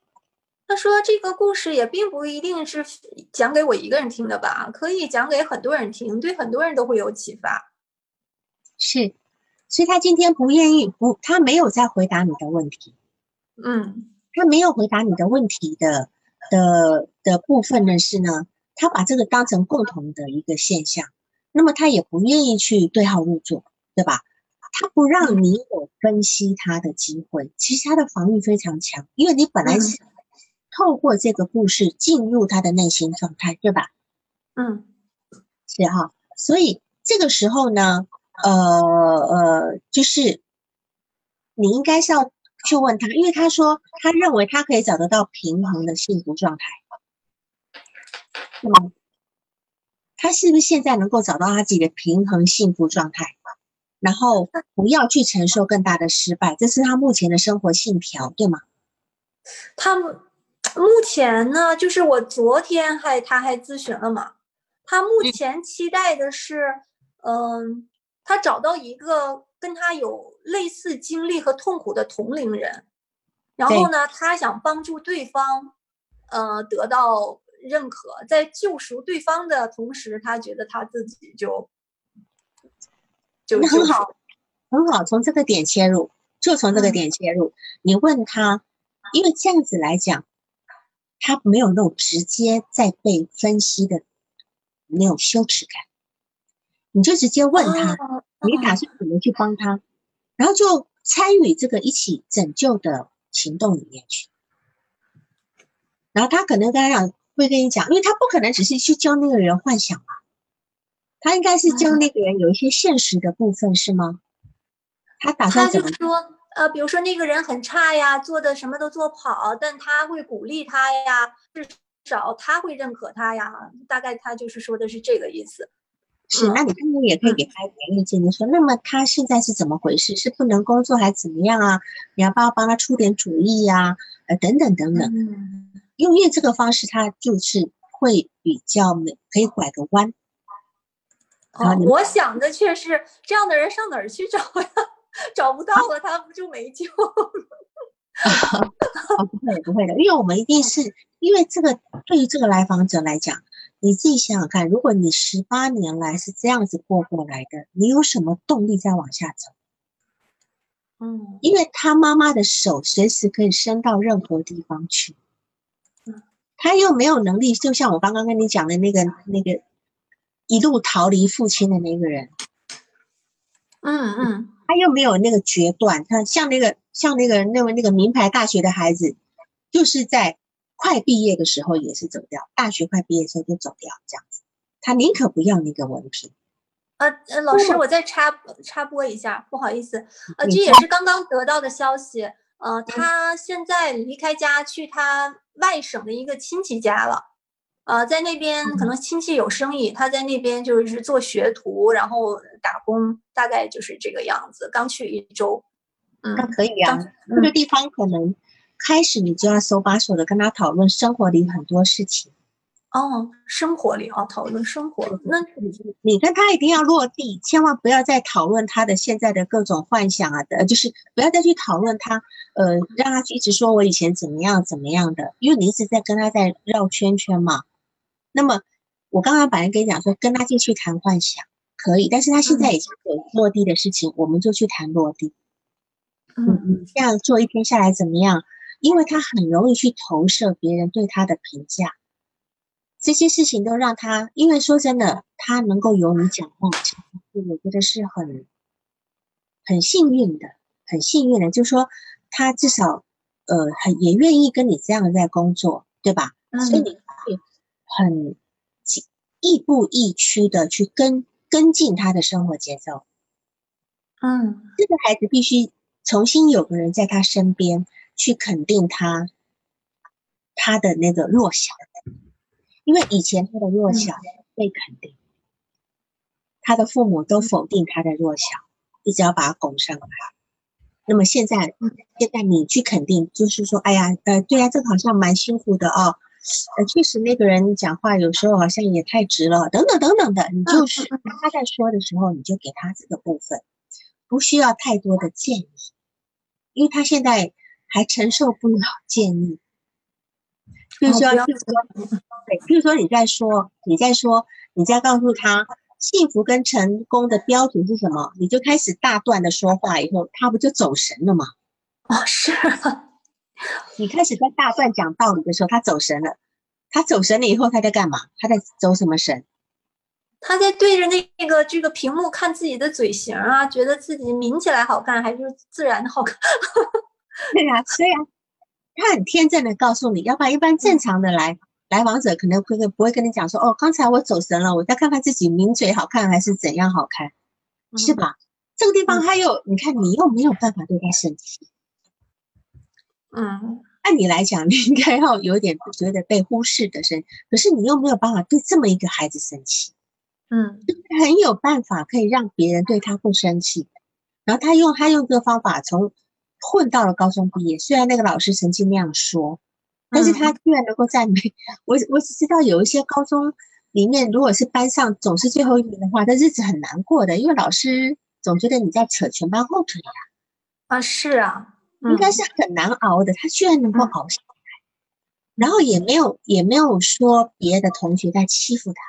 他说这个故事也并不一定是讲给我一个人听的吧，可以讲给很多人听，对很多人都会有启发。是，所以他今天不愿意不，他没有在回答你的问题。嗯，他没有回答你的问题的的的部分呢是呢，他把这个当成共同的一个现象。那么他也不愿意去对号入座，对吧？他不让你有分析他的机会。其实他的防御非常强，因为你本来是透过这个故事进入他的内心状态，对吧？嗯，是哈。所以这个时候呢，呃呃，就是你应该是要去问他，因为他说他认为他可以找得到平衡的幸福状态，是吗？他是不是现在能够找到他自己的平衡幸福状态，然后不要去承受更大的失败，这是他目前的生活信条，对吗？他目前呢，就是我昨天还他还咨询了嘛，他目前期待的是，嗯，他找到一个跟他有类似经历和痛苦的同龄人，然后呢，他想帮助对方，呃，得到。认可，在救赎对方的同时，他觉得他自己就就很好，很好。从这个点切入，就从这个点切入。你问他，因为这样子来讲，他没有那种直接在被分析的那种羞耻感。你就直接问他，你打算怎么去帮他，然后就参与这个一起拯救的行动里面去。然后他可能跟他讲。会跟你讲，因为他不可能只是去教那个人幻想嘛，他应该是教那个人有一些现实的部分，是吗？他打算怎么说？呃，比如说那个人很差呀，做的什么都做不好，但他会鼓励他呀，至少他会认可他呀。大概他就是说的是这个意思。是，那你父母也可以给他一点意见，你说，那么他现在是怎么回事？是不能工作还是怎么样啊？你要不要帮他出点主意呀？呃，等等等等。用越这个方式，他就是会比较美，可以拐个弯。哦，我想的却是这样的人上哪儿去找呀？找不到了，他不就没救了？不会不会的，因为我们一定是因为这个对于这个来访者来讲，你自己想想看，如果你十八年来是这样子过过来的，你有什么动力再往下走？嗯，因为他妈妈的手随时可以伸到任何地方去，他又没有能力，就像我刚刚跟你讲的那个那个一路逃离父亲的那个人，嗯嗯，他又没有那个决断，他像那个像那个那位那个名牌大学的孩子，就是在快毕业的时候也是走掉，大学快毕业的时候就走掉，这样子，他宁可不要那个文凭。呃呃，老师，我再插插播一下，不好意思，呃，这也是刚刚得到的消息，呃，他现在离开家去他外省的一个亲戚家了，呃，在那边可能亲戚有生意，他在那边就是做学徒，然后打工，大概就是这个样子。刚去一周，嗯，那可以啊，那个地方可能开始你就要手把手的跟他讨论生活里很多事情。哦，生活里啊，讨论生活。那你跟他一定要落地，千万不要再讨论他的现在的各种幻想啊的，就是不要再去讨论他，呃，让他一直说我以前怎么样怎么样的，因为你一直在跟他在绕圈圈嘛。那么我刚刚本来跟你讲说，跟他进去谈幻想可以，但是他现在已经有落地的事情，我们就去谈落地。嗯嗯，这样做一天下来怎么样？因为他很容易去投射别人对他的评价。这些事情都让他，因为说真的，他能够有你讲话，我觉得是很很幸运的，很幸运的。就是说，他至少呃，很也愿意跟你这样在工作，对吧？所以你会很亦步亦趋的去跟跟进他的生活节奏。嗯，这个孩子必须重新有个人在他身边去肯定他他的那个弱小。因为以前他的弱小被肯定，他的父母都否定他的弱小，一直要把他拱上来。那么现在，现在你去肯定，就是说，哎呀，呃，对呀，这个好像蛮辛苦的哦，呃，确实那个人讲话有时候好像也太直了，等等等等的。你就是他在说的时候，你就给他这个部分，不需要太多的建议，因为他现在还承受不了 建议。比如说，比如说，对，比如说你在说，你在说，你在告诉他幸福跟成功的标准是什么，你就开始大段的说话，以后他不就走神了吗？哦，是。你开始在大段讲道理的时候，他走神了。他走神了以后，他在干嘛？他在走什么神？他在对着那个这个屏幕看自己的嘴型啊，觉得自己抿起来好看，还是自然的好看？对呀，对呀。他很天真的告诉你，要不然一般正常的来来往者可能会不会跟你讲说，哦，刚才我走神了，我再看看自己抿嘴好看还是怎样好看，是吧？这个地方他又，你看你又没有办法对他生气，嗯，按理来讲，你应该要有点觉得被忽视的生，可是你又没有办法对这么一个孩子生气，嗯，很有办法可以让别人对他不生气，然后他用他用这个方法从。混到了高中毕业，虽然那个老师曾经那样说，但是他居然能够在美，我我只知道有一些高中里面，如果是班上总是最后一名的话，他日子很难过的，因为老师总觉得你在扯全班后腿呀。啊，是啊，应该是很难熬的，他居然能够熬下来，然后也没有也没有说别的同学在欺负他，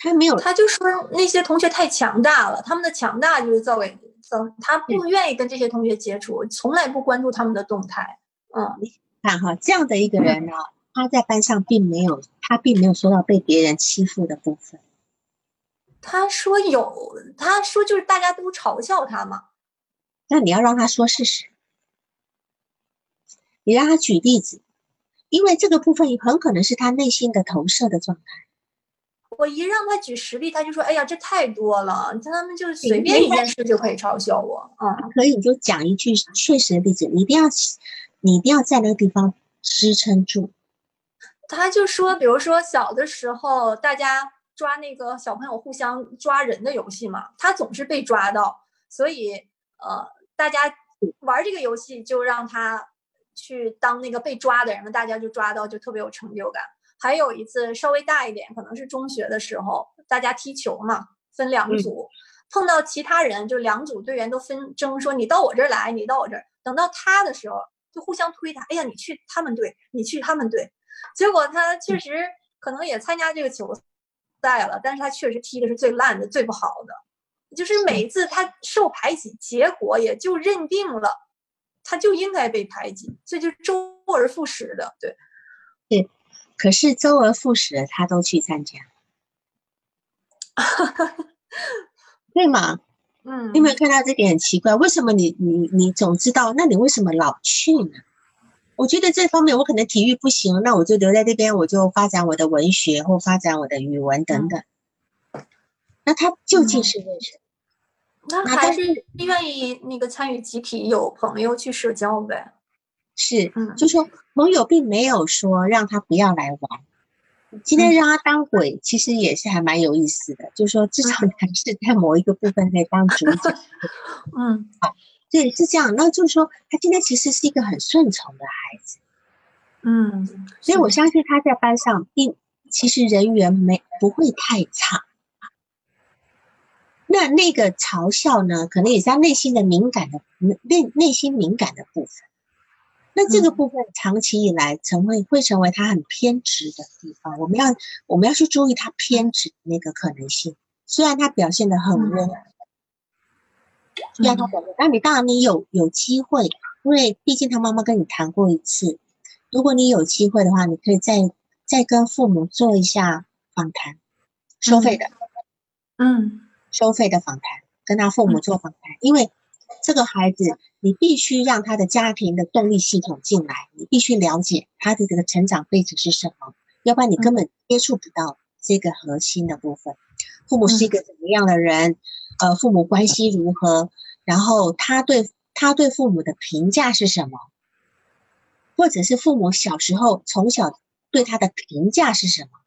他没有，他就说那些同学太强大了，他们的强大就是造给造。他不愿意跟这些同学接触，从来不关注他们的动态。嗯，你看哈，这样的一个人呢，他在班上并没有，他并没有说到被别人欺负的部分。他说有，他说就是大家都嘲笑他嘛。那你要让他说事实，你让他举例子，因为这个部分很可能是他内心的投射的状态。我一让他举实例，他就说：“哎呀，这太多了，他们就随便一件事就可以嘲笑我。”嗯，可以，你就讲一句确实的例子，你一定要，你一定要在那个地方支撑住。他就说，比如说小的时候，大家抓那个小朋友互相抓人的游戏嘛，他总是被抓到，所以呃，大家玩这个游戏就让他去当那个被抓的人，大家就抓到，就特别有成就感。还有一次稍微大一点，可能是中学的时候，大家踢球嘛，分两组，碰到其他人，就两组队员都分争，说你到我这儿来，你到我这儿。等到他的时候，就互相推他。哎呀，你去他们队，你去他们队。结果他确实可能也参加这个球赛了，但是他确实踢的是最烂的、最不好的。就是每一次他受排挤，结果也就认定了，他就应该被排挤，这就周而复始的。对，对。可是周而复始的，他都去参加，对吗？嗯。有没有看到这点很奇怪？为什么你你你总知道？那你为什么老去呢？我觉得这方面我可能体育不行，那我就留在这边，我就发展我的文学或发展我的语文等等。那他究竟是为什么？那还是愿意那个参与集体，有朋友去社交呗。是，就说盟友并没有说让他不要来玩。今天让他当鬼，其实也是还蛮有意思的。就是说，至少还是在某一个部分可以当主角。嗯，好。对，是这样。那就是说，他今天其实是一个很顺从的孩子，嗯，所以我相信他在班上并其实人缘没不会太差。那那个嘲笑呢，可能也是他内心的敏感的内内心敏感的部分。那这个部分长期以来成为会成为他很偏执的地方。我们要我们要去注意他偏执那个可能性。虽然他表现的很温。让他表现，那你当然你有有机会，因为毕竟他妈妈跟你谈过一次。如果你有机会的话，你可以再再跟父母做一下访谈，收费的，嗯，收费的访谈，跟他父母做访谈，因为这个孩子，你必须让他的家庭的动力系统进来，你必须了解他的这个成长背景是什么，要不然你根本接触不到这个核心的部分。父母是一个怎么样的人？呃，父母关系如何？然后他对他对父母的评价是什么？或者是父母小时候从小对他的评价是什么？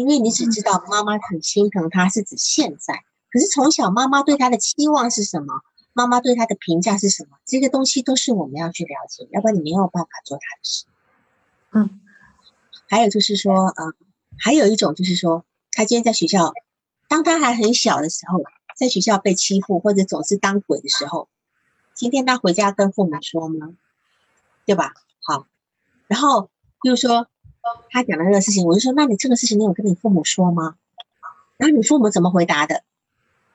因为你只知道妈妈很心疼他，是指现在。可是从小妈妈对他的期望是什么？妈妈对他的评价是什么？这个东西都是我们要去了解，要不然你没有办法做他的事。嗯，还有就是说，呃，还有一种就是说，他今天在学校。当他还很小的时候，在学校被欺负或者总是当鬼的时候，今天他回家跟父母说吗？对吧？好，然后比如说他讲的那个事情，我就说，那你这个事情你有跟你父母说吗？然后你父母怎么回答的？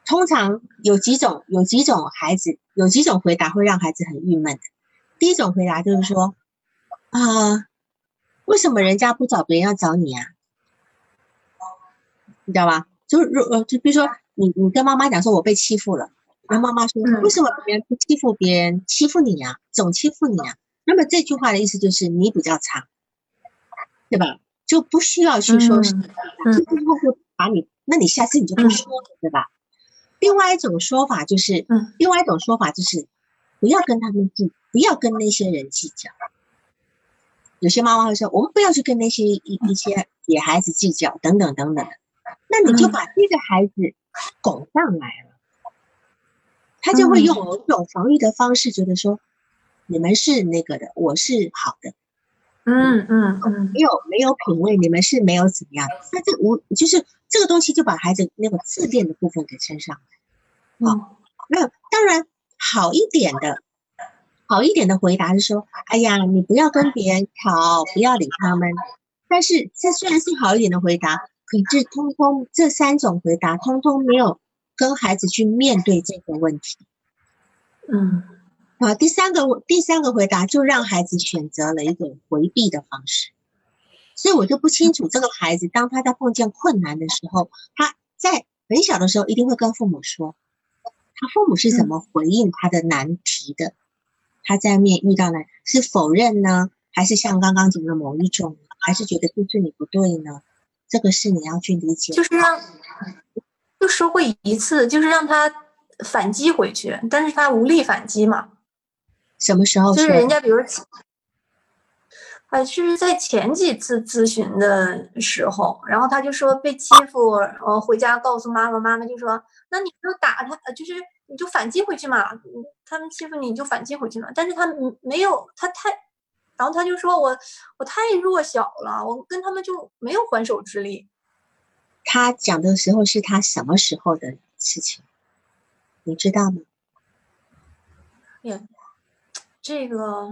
通常有几种，有几种孩子，有几种回答会让孩子很郁闷的。第一种回答就是说，啊，为什么人家不找别人要找你啊？你知道吧？就是如呃，就比如说你你跟妈妈讲说，我被欺负了，然后妈妈说，为什么别人不欺负别人，欺负你呀？总欺负你啊？那么这句话的意思就是你比较差，对吧？就不需要去说，是，就不会把你，那你下次你就不说了，对吧？另外一种说法就是，嗯，另外一种说法就是，不要跟他们计，不要跟那些人计较。有些妈妈会说，我们不要去跟那些一一些野孩子计较，等等等等。那你就把这个孩子拱上来了，他就会用某种防御的方式，觉得说你们是那个的，我是好的，嗯嗯嗯，没有没有品味，你们是没有怎么样，那这无就是这个东西就把孩子那个自恋的部分给撑上来。好，那当然好一点的，好一点的回答是说，哎呀，你不要跟别人吵，不要理他们。但是这虽然是好一点的回答。可是，通通这三种回答，通通没有跟孩子去面对这个问题。嗯，啊，第三个第三个回答就让孩子选择了一个回避的方式。所以我就不清楚这个孩子，当他在碰见困难的时候，他在很小的时候一定会跟父母说，他父母是怎么回应他的难题的？他在面遇到难是否认呢？还是像刚刚讲的某一种，还是觉得这是你不对呢？这个是你要去理解，就是让就说过一次，就是让他反击回去，但是他无力反击嘛。什么时候？就是人家比如，啊，是在前几次咨询的时候，然后他就说被欺负，然后，回家告诉妈妈，妈妈就说，那你就打他，就是你就反击回去嘛，他们欺负你就反击回去嘛，但是他没有，他太。然后他就说：“我我太弱小了，我跟他们就没有还手之力。”他讲的时候是他什么时候的事情？你知道吗？也，这个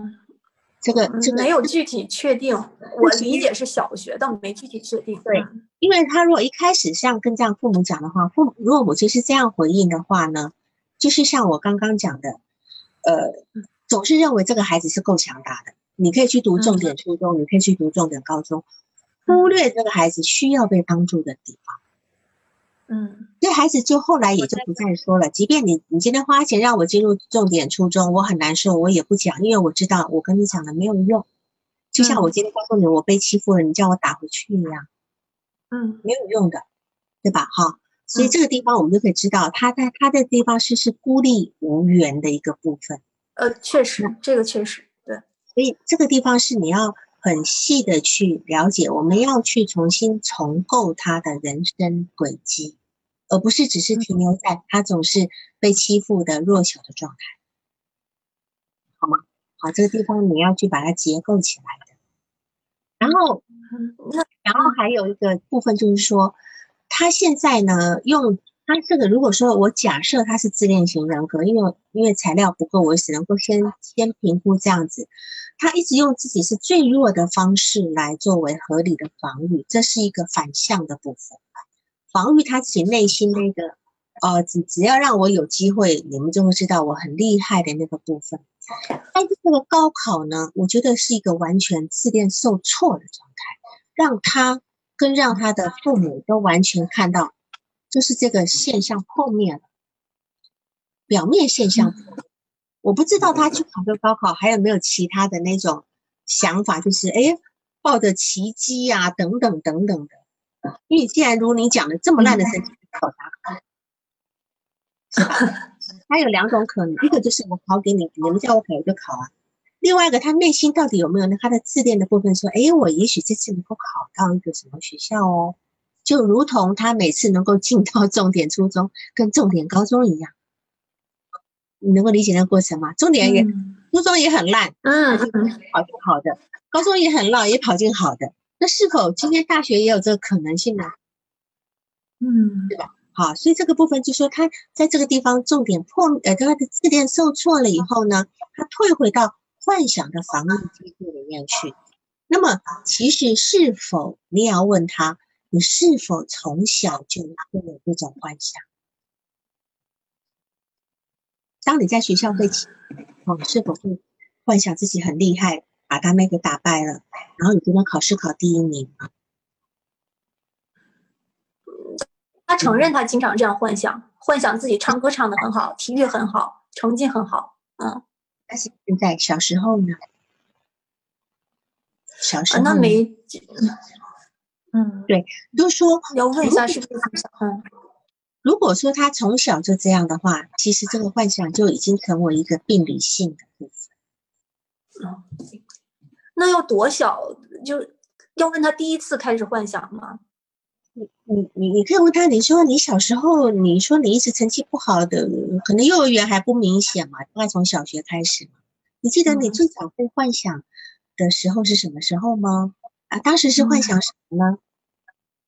这个这个没有具体确定，我理解是小学的，没具体确定。对，因为他如果一开始像跟这样父母讲的话，父母如果母亲是这样回应的话呢，就是像我刚刚讲的，呃，总是认为这个孩子是够强大的，你可以去读重点初中，你可以去读重点高中，忽略这个孩子需要被帮助的地方。嗯，这孩子就后来也就不再说了。即便你你今天花钱让我进入重点初中，我很难受，我也不讲，因为我知道我跟你讲的没有用。就像我今天告诉你我被欺负了，你叫我打回去一样，嗯，没有用的，对吧？哈，所以这个地方我们就可以知道，他在他的地方是是孤立无援的一个部分。呃，确实，这个确实对。所以这个地方是你要很细的去了解，我们要去重新重构他的人生轨迹。而不是只是停留在他总是被欺负的弱小的状态，好吗？好，这个地方你要去把它结构起来的。然后，那然后还有一个部分就是说，他现在呢，用他这个，如果说我假设他是自恋型人格，因为因为材料不够，我只能够先先评估这样子。他一直用自己是最弱的方式来作为合理的防御，这是一个反向的部分。防御他自己内心那个，呃，只只要让我有机会，你们就会知道我很厉害的那个部分。但是这个高考呢，我觉得是一个完全自恋受挫的状态，让他跟让他的父母都完全看到，就是这个现象破灭了，表面现象。我不知道他去考个高考还有没有其他的那种想法，就是哎，抱着奇迹啊，等等等等的。因为既然如你讲的这么烂的成绩考啥考？是吧？他有两种可能，一个就是我考给你，你们叫我考我就考啊。另外一个，他内心到底有没有那他的自恋的部分？说，哎，我也许这次能够考到一个什么学校哦，就如同他每次能够进到重点初中跟重点高中一样。你能够理解那个过程吗？重点也初中也很烂，嗯，跑进好的；高中也很烂，也跑进好的。那是否今天大学也有这个可能性呢？嗯，对吧？好，所以这个部分就说他在这个地方重点破，呃，他的自恋受挫了以后呢，他退回到幻想的防御机制里面去。那么，其实是否你也要问他，你是否从小就会有这种幻想？当你在学校被欺负，是否会幻想自己很厉害？把他妹给打败了，然后你今天考试考第一名。他承认他经常这样幻想，幻想自己唱歌唱的很好，体育很好，成绩很好。嗯，但是现在小时候呢？小时候那没，嗯，对，就说要问一下是不是？嗯，如果说他从小就这样的话，其实这个幻想就已经成为一个病理性的部分。嗯。那要多小？就要问他第一次开始幻想吗？你你你你可以问他，你说你小时候，你说你一直成绩不好的，可能幼儿园还不明显嘛，大概从小学开始嘛。你记得你最早会幻想的时候是什么时候吗？啊，当时是幻想什么呢？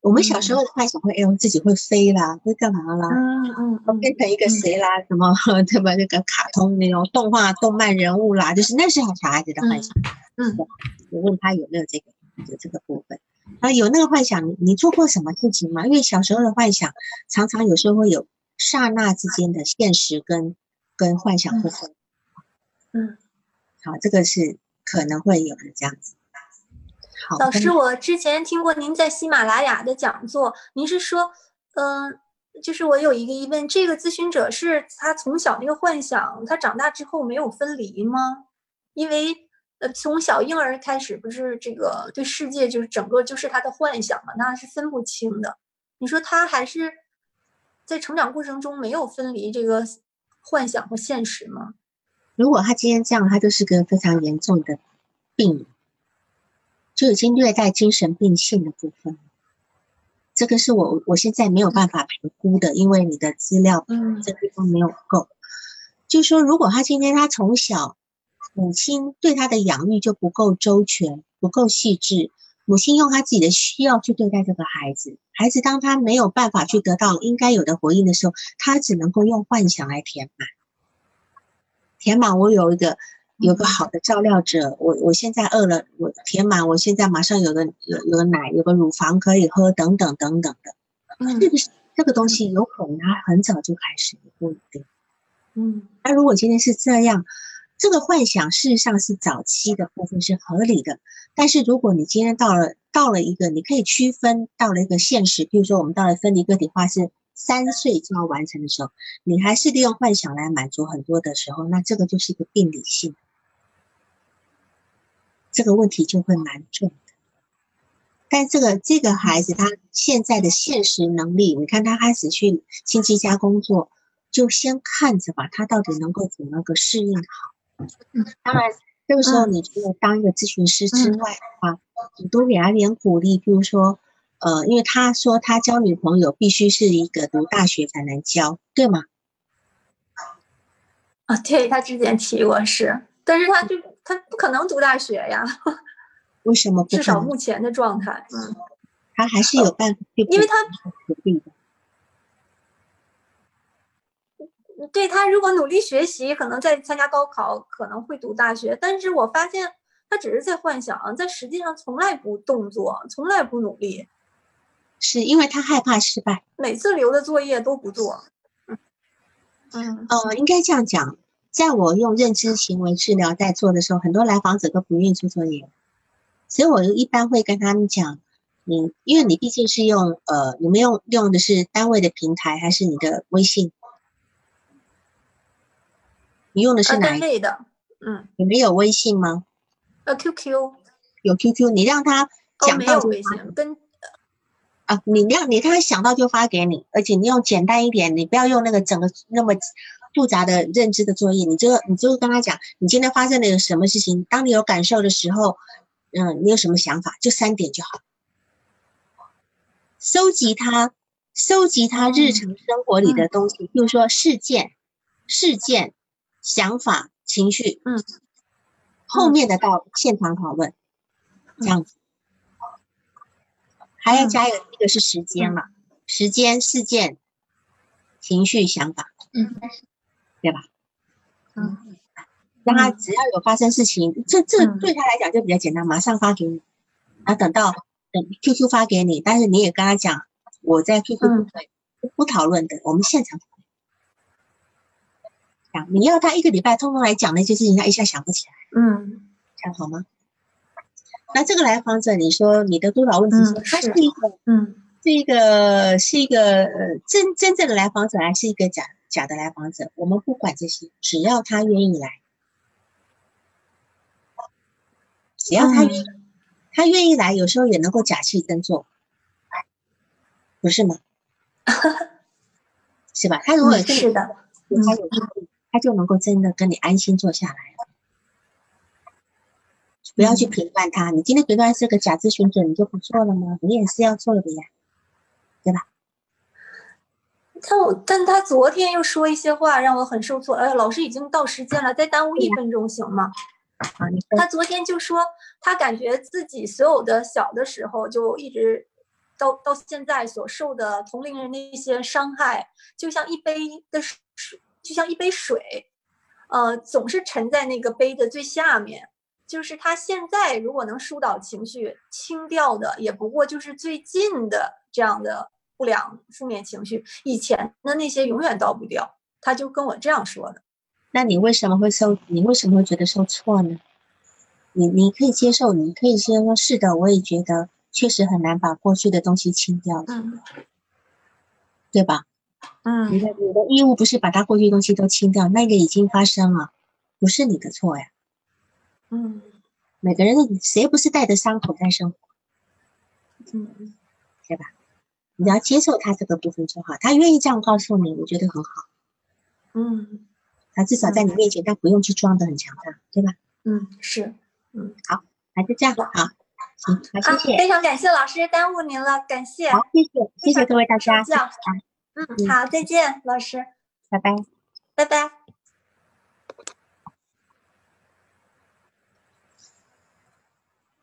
我们小时候的幻想会，哎，我自己会飞啦，会干嘛啦？嗯嗯，变成一个谁啦？什么 对吧？那个卡通那种动画、动漫人物啦，就是那是小孩子的幻想。嗯，我问他有没有这个有这个部分啊？有那个幻想，你你做过什么事情吗？因为小时候的幻想常常有时候会有刹那之间的现实跟跟幻想部分。嗯，好，这个是可能会有的这样子。老师，我之前听过您在喜马拉雅的讲座，您是说，嗯，就是我有一个疑问，这个咨询者是他从小那个幻想，他长大之后没有分离吗？因为，呃，从小婴儿开始，不是这个对世界就是整个就是他的幻想嘛，那是分不清的。你说他还是在成长过程中没有分离这个幻想和现实吗？如果他今天这样，他就是个非常严重的病人。就已经略带精神病性的部分，这个是我我现在没有办法评估的，因为你的资料嗯这地方没有够。就说如果他今天他从小母亲对他的养育就不够周全、不够细致，母亲用他自己的需要去对待这个孩子，孩子当他没有办法去得到应该有的回应的时候，他只能够用幻想来填满。填满我有一个有个好的照料者，我我现在饿了，我填满，我现在马上有个有有个奶，有个乳房可以喝，等等等等的。嗯这个是这个东西有可能他很早就开始，也不一定。嗯那如果今天是这样，这个幻想事实上是早期的部分是合理的，但是如果你今天到了到了一个你可以区分到了一个现实，比如说我们到了分离个体化是三岁就要完成的时候，你还是利用幻想来满足很多的时候，那这个就是一个病理性的，这个问题就会蛮重的。但这个这个孩子他现在的现实能力，你看他开始去亲戚家工作，就先看着吧，他到底能够怎么个适应好。嗯，当然，这个时候你除了当一个咨询师之外的话，你多给他点鼓励，比如说，呃，因为他说他交女朋友必须是一个读大学才能交，对吗？啊，对他之前提过是，但是他就他不可能读大学呀，为什么不至？少目前的状态，嗯，他还是有办法去因为他。对他如果努力学习，可能在参加高考，可能会读大学。但是我发现他只是在幻想，在实际上从来不动作，从来不努力，是因为他害怕失败。每次留的作业都不做。嗯呃，应该这样讲，在我用认知行为治疗在做的时候，很多来访者都不愿意做作业，所以我一般会跟他们讲，你因为你毕竟是用呃，你们用用的是单位的平台还是你的微信？你用的是啊，哪一个？单位的，嗯，你们有微信吗？呃，QQ 有 QQ，你让他讲到跟啊，你让你他想到就发给你，而且你用简单一点，你不要用那个整个那么复杂的认知的作业，你就你就跟他讲，你今天发生了有什么事情，当你有感受的时候，嗯，你有什么想法，就三点就好。收集他，收集他日常生活里的东西，比如说事件、事件、想法、情绪，嗯，后面的到现场讨论，这样子。还要嗯加一个，一个是时间了，时间、事件、情绪、想法，嗯，对吧？嗯。让他只要有发生事情，这这嗯。对他来讲就比较简单，马上发给你，然后等到等 QQ 发给你，但是你也跟他讲，我在 QQ 嗯。不会不不讨论的，我们现场。讲你要他一个礼拜通通来讲那些事情，他一下想不起来，嗯。这样好吗？那这个来访者，你说你的督导问题是，嗯他是是一个嗯。是一个是一个呃真真正的来访者，还是一个假假的来访者？我们不管这些，只要他愿意来，只要他愿意，他愿意来，有时候也能够假戏真做，不是吗？是吧？他如果嗯，是的，他有他就能够真的跟你安心坐下来了。不要去嗯评判他，你今天评判是个假咨询者，你就不做了吗？你也是要做的呀。但我但他昨天又说一些话让我很受挫。哎，老师已经到时间了，再耽误一分钟行吗？啊，他昨天就说，他感觉自己所有的小的时候就一直到到现在所受的同龄人的一些伤害，就像一杯的水，就像一杯水，呃，总是沉在那个杯的最下面。就是他现在如果能疏导情绪、清掉的，也不过就是最近的这样的不良负面情绪，以前的那些永远倒不掉。他就跟我这样说的。那你为什么会受？你为什么会觉得受挫呢？你你可以接受，你可以先说是的，我也觉得确实很难把过去的东西清掉，嗯对吧？嗯你嗯的你的义务不是把他过去的东西都清掉，那个已经发生了，不是你的错呀。嗯每个人谁不是带着伤口在生活，嗯对吧？你要接受他这个部分就好，他愿意这样告诉你，我觉得很好。嗯他至少在你面前，他不用去装的很强大，对吧？嗯，是。嗯，好，那就这样好，行，好，啊，谢谢，非常感谢老师耽误您了，感谢。好，谢谢，谢谢各位大家，嗯，好，再见，老师，拜拜。拜拜。